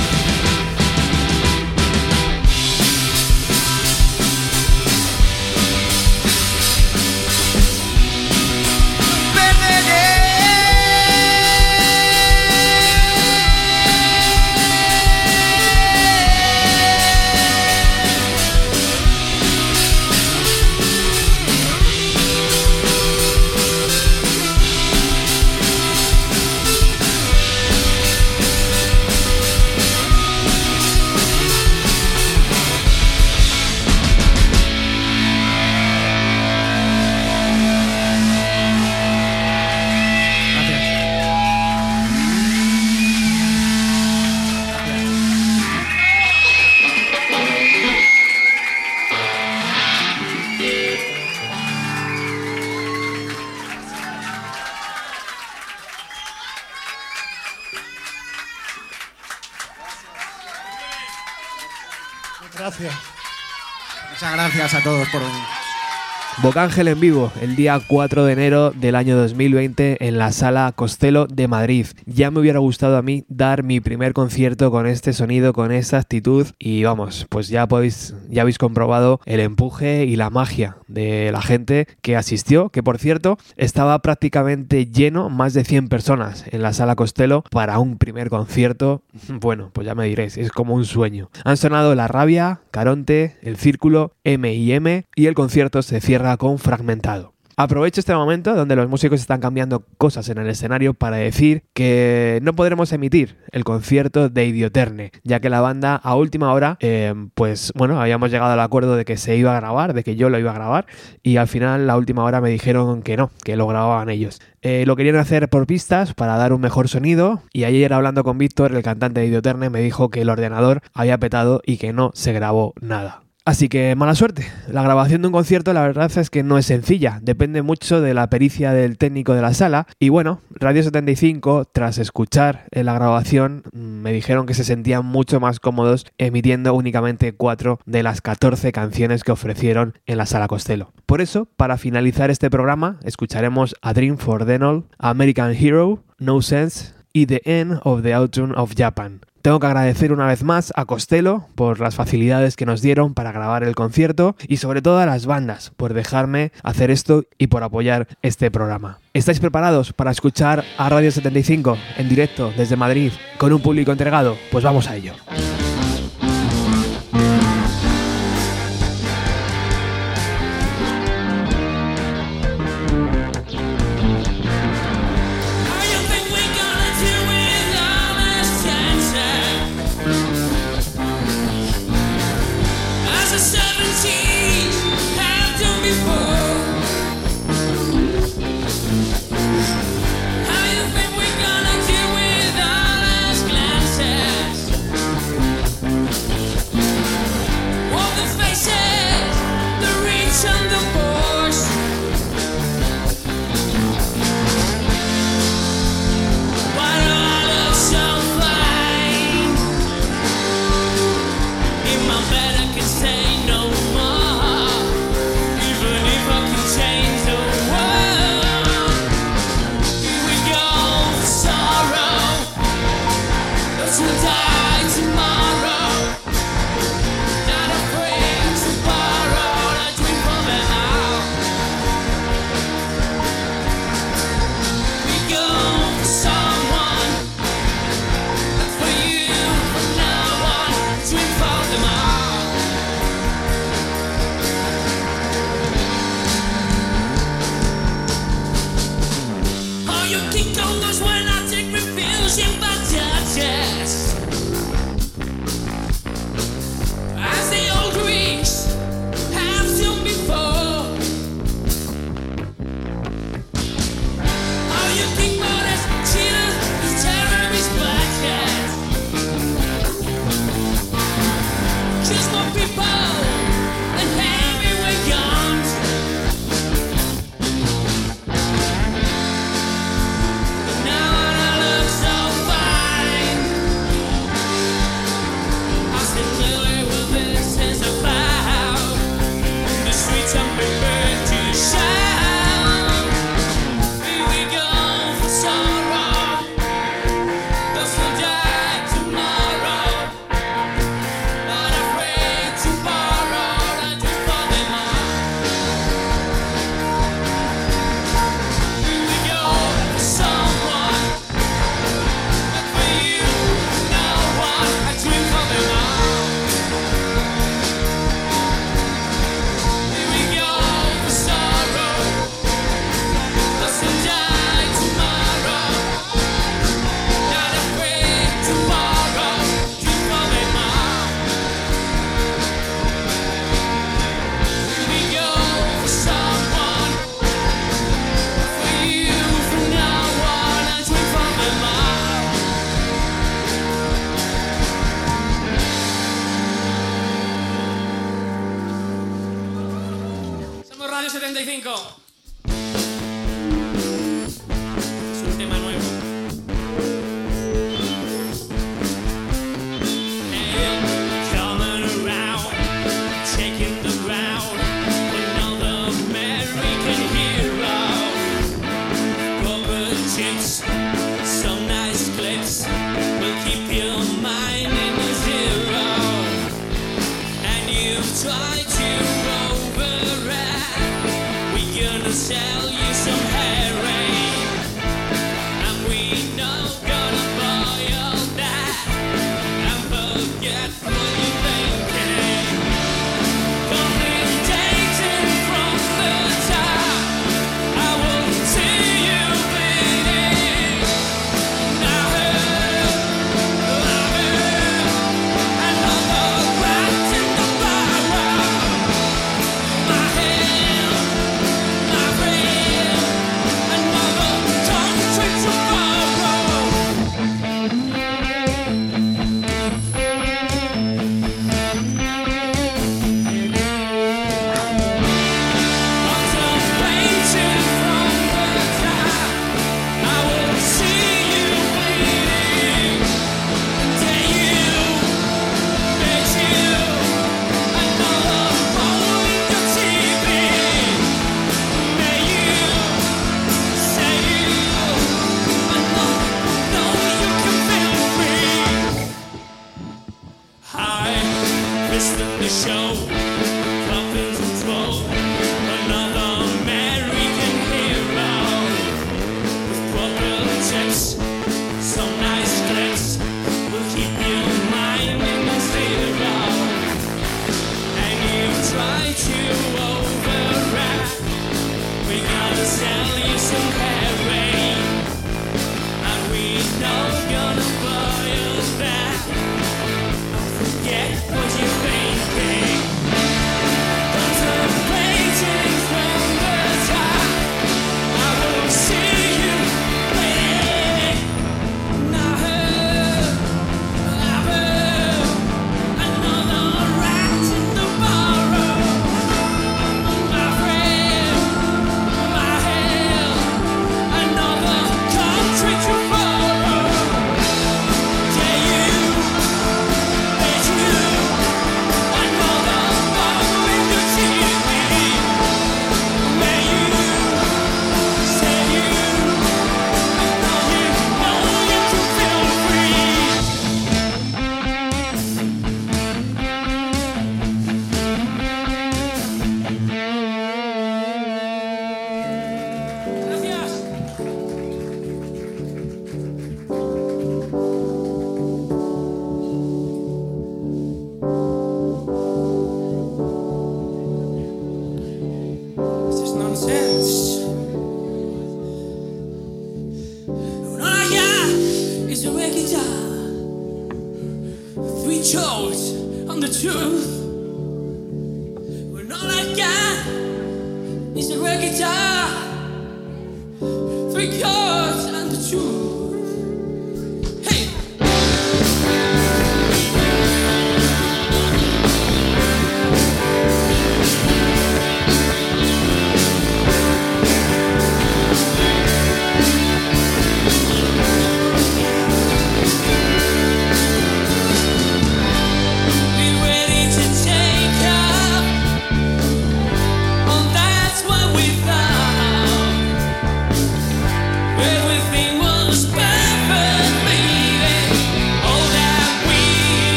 A todos por. Bocángel en vivo, el día 4 de enero del año 2020 en la Sala Costello de Madrid. Ya me hubiera gustado a mí dar mi primer concierto con este sonido, con esta actitud y vamos, pues ya podéis, ya habéis comprobado el empuje y la magia de la gente que asistió, que por cierto estaba prácticamente lleno, más de 100 personas en la Sala Costello para un primer concierto. [LAUGHS] Bueno, pues ya me diréis, es como un sueño. Han sonado La Rabia, Caronte, El Círculo, M&M y el concierto se cierra con Fragmentado. Aprovecho este momento donde los músicos están cambiando cosas en el escenario para decir que no podremos emitir el concierto de Idioterne, ya que la banda a última hora, eh, pues bueno, habíamos llegado al acuerdo de que se iba a grabar, de que yo lo iba a grabar, y al final la última hora me dijeron que no, que lo grababan ellos. Eh, lo querían hacer por pistas para dar un mejor sonido, y ayer hablando con Víctor, el cantante de Idioterne, me dijo que el ordenador había petado y que no se grabó nada. Así que mala suerte. La grabación de un concierto la verdad es que no es sencilla, depende mucho de la pericia del técnico de la sala y bueno, Radio 75 tras escuchar la grabación me dijeron que se sentían mucho más cómodos emitiendo únicamente 4 de las 14 canciones que ofrecieron en la sala Costello. Por eso, para finalizar este programa, escucharemos A Dream for Denol, American Hero, No Sense y The End of the Autumn of Japan. Tengo que agradecer una vez más a Costello por las facilidades que nos dieron para grabar el concierto y sobre todo a las bandas por dejarme hacer esto y por apoyar este programa. ¿Estáis preparados para escuchar a Radio 75 en directo desde Madrid con un público entregado? Pues vamos a ello.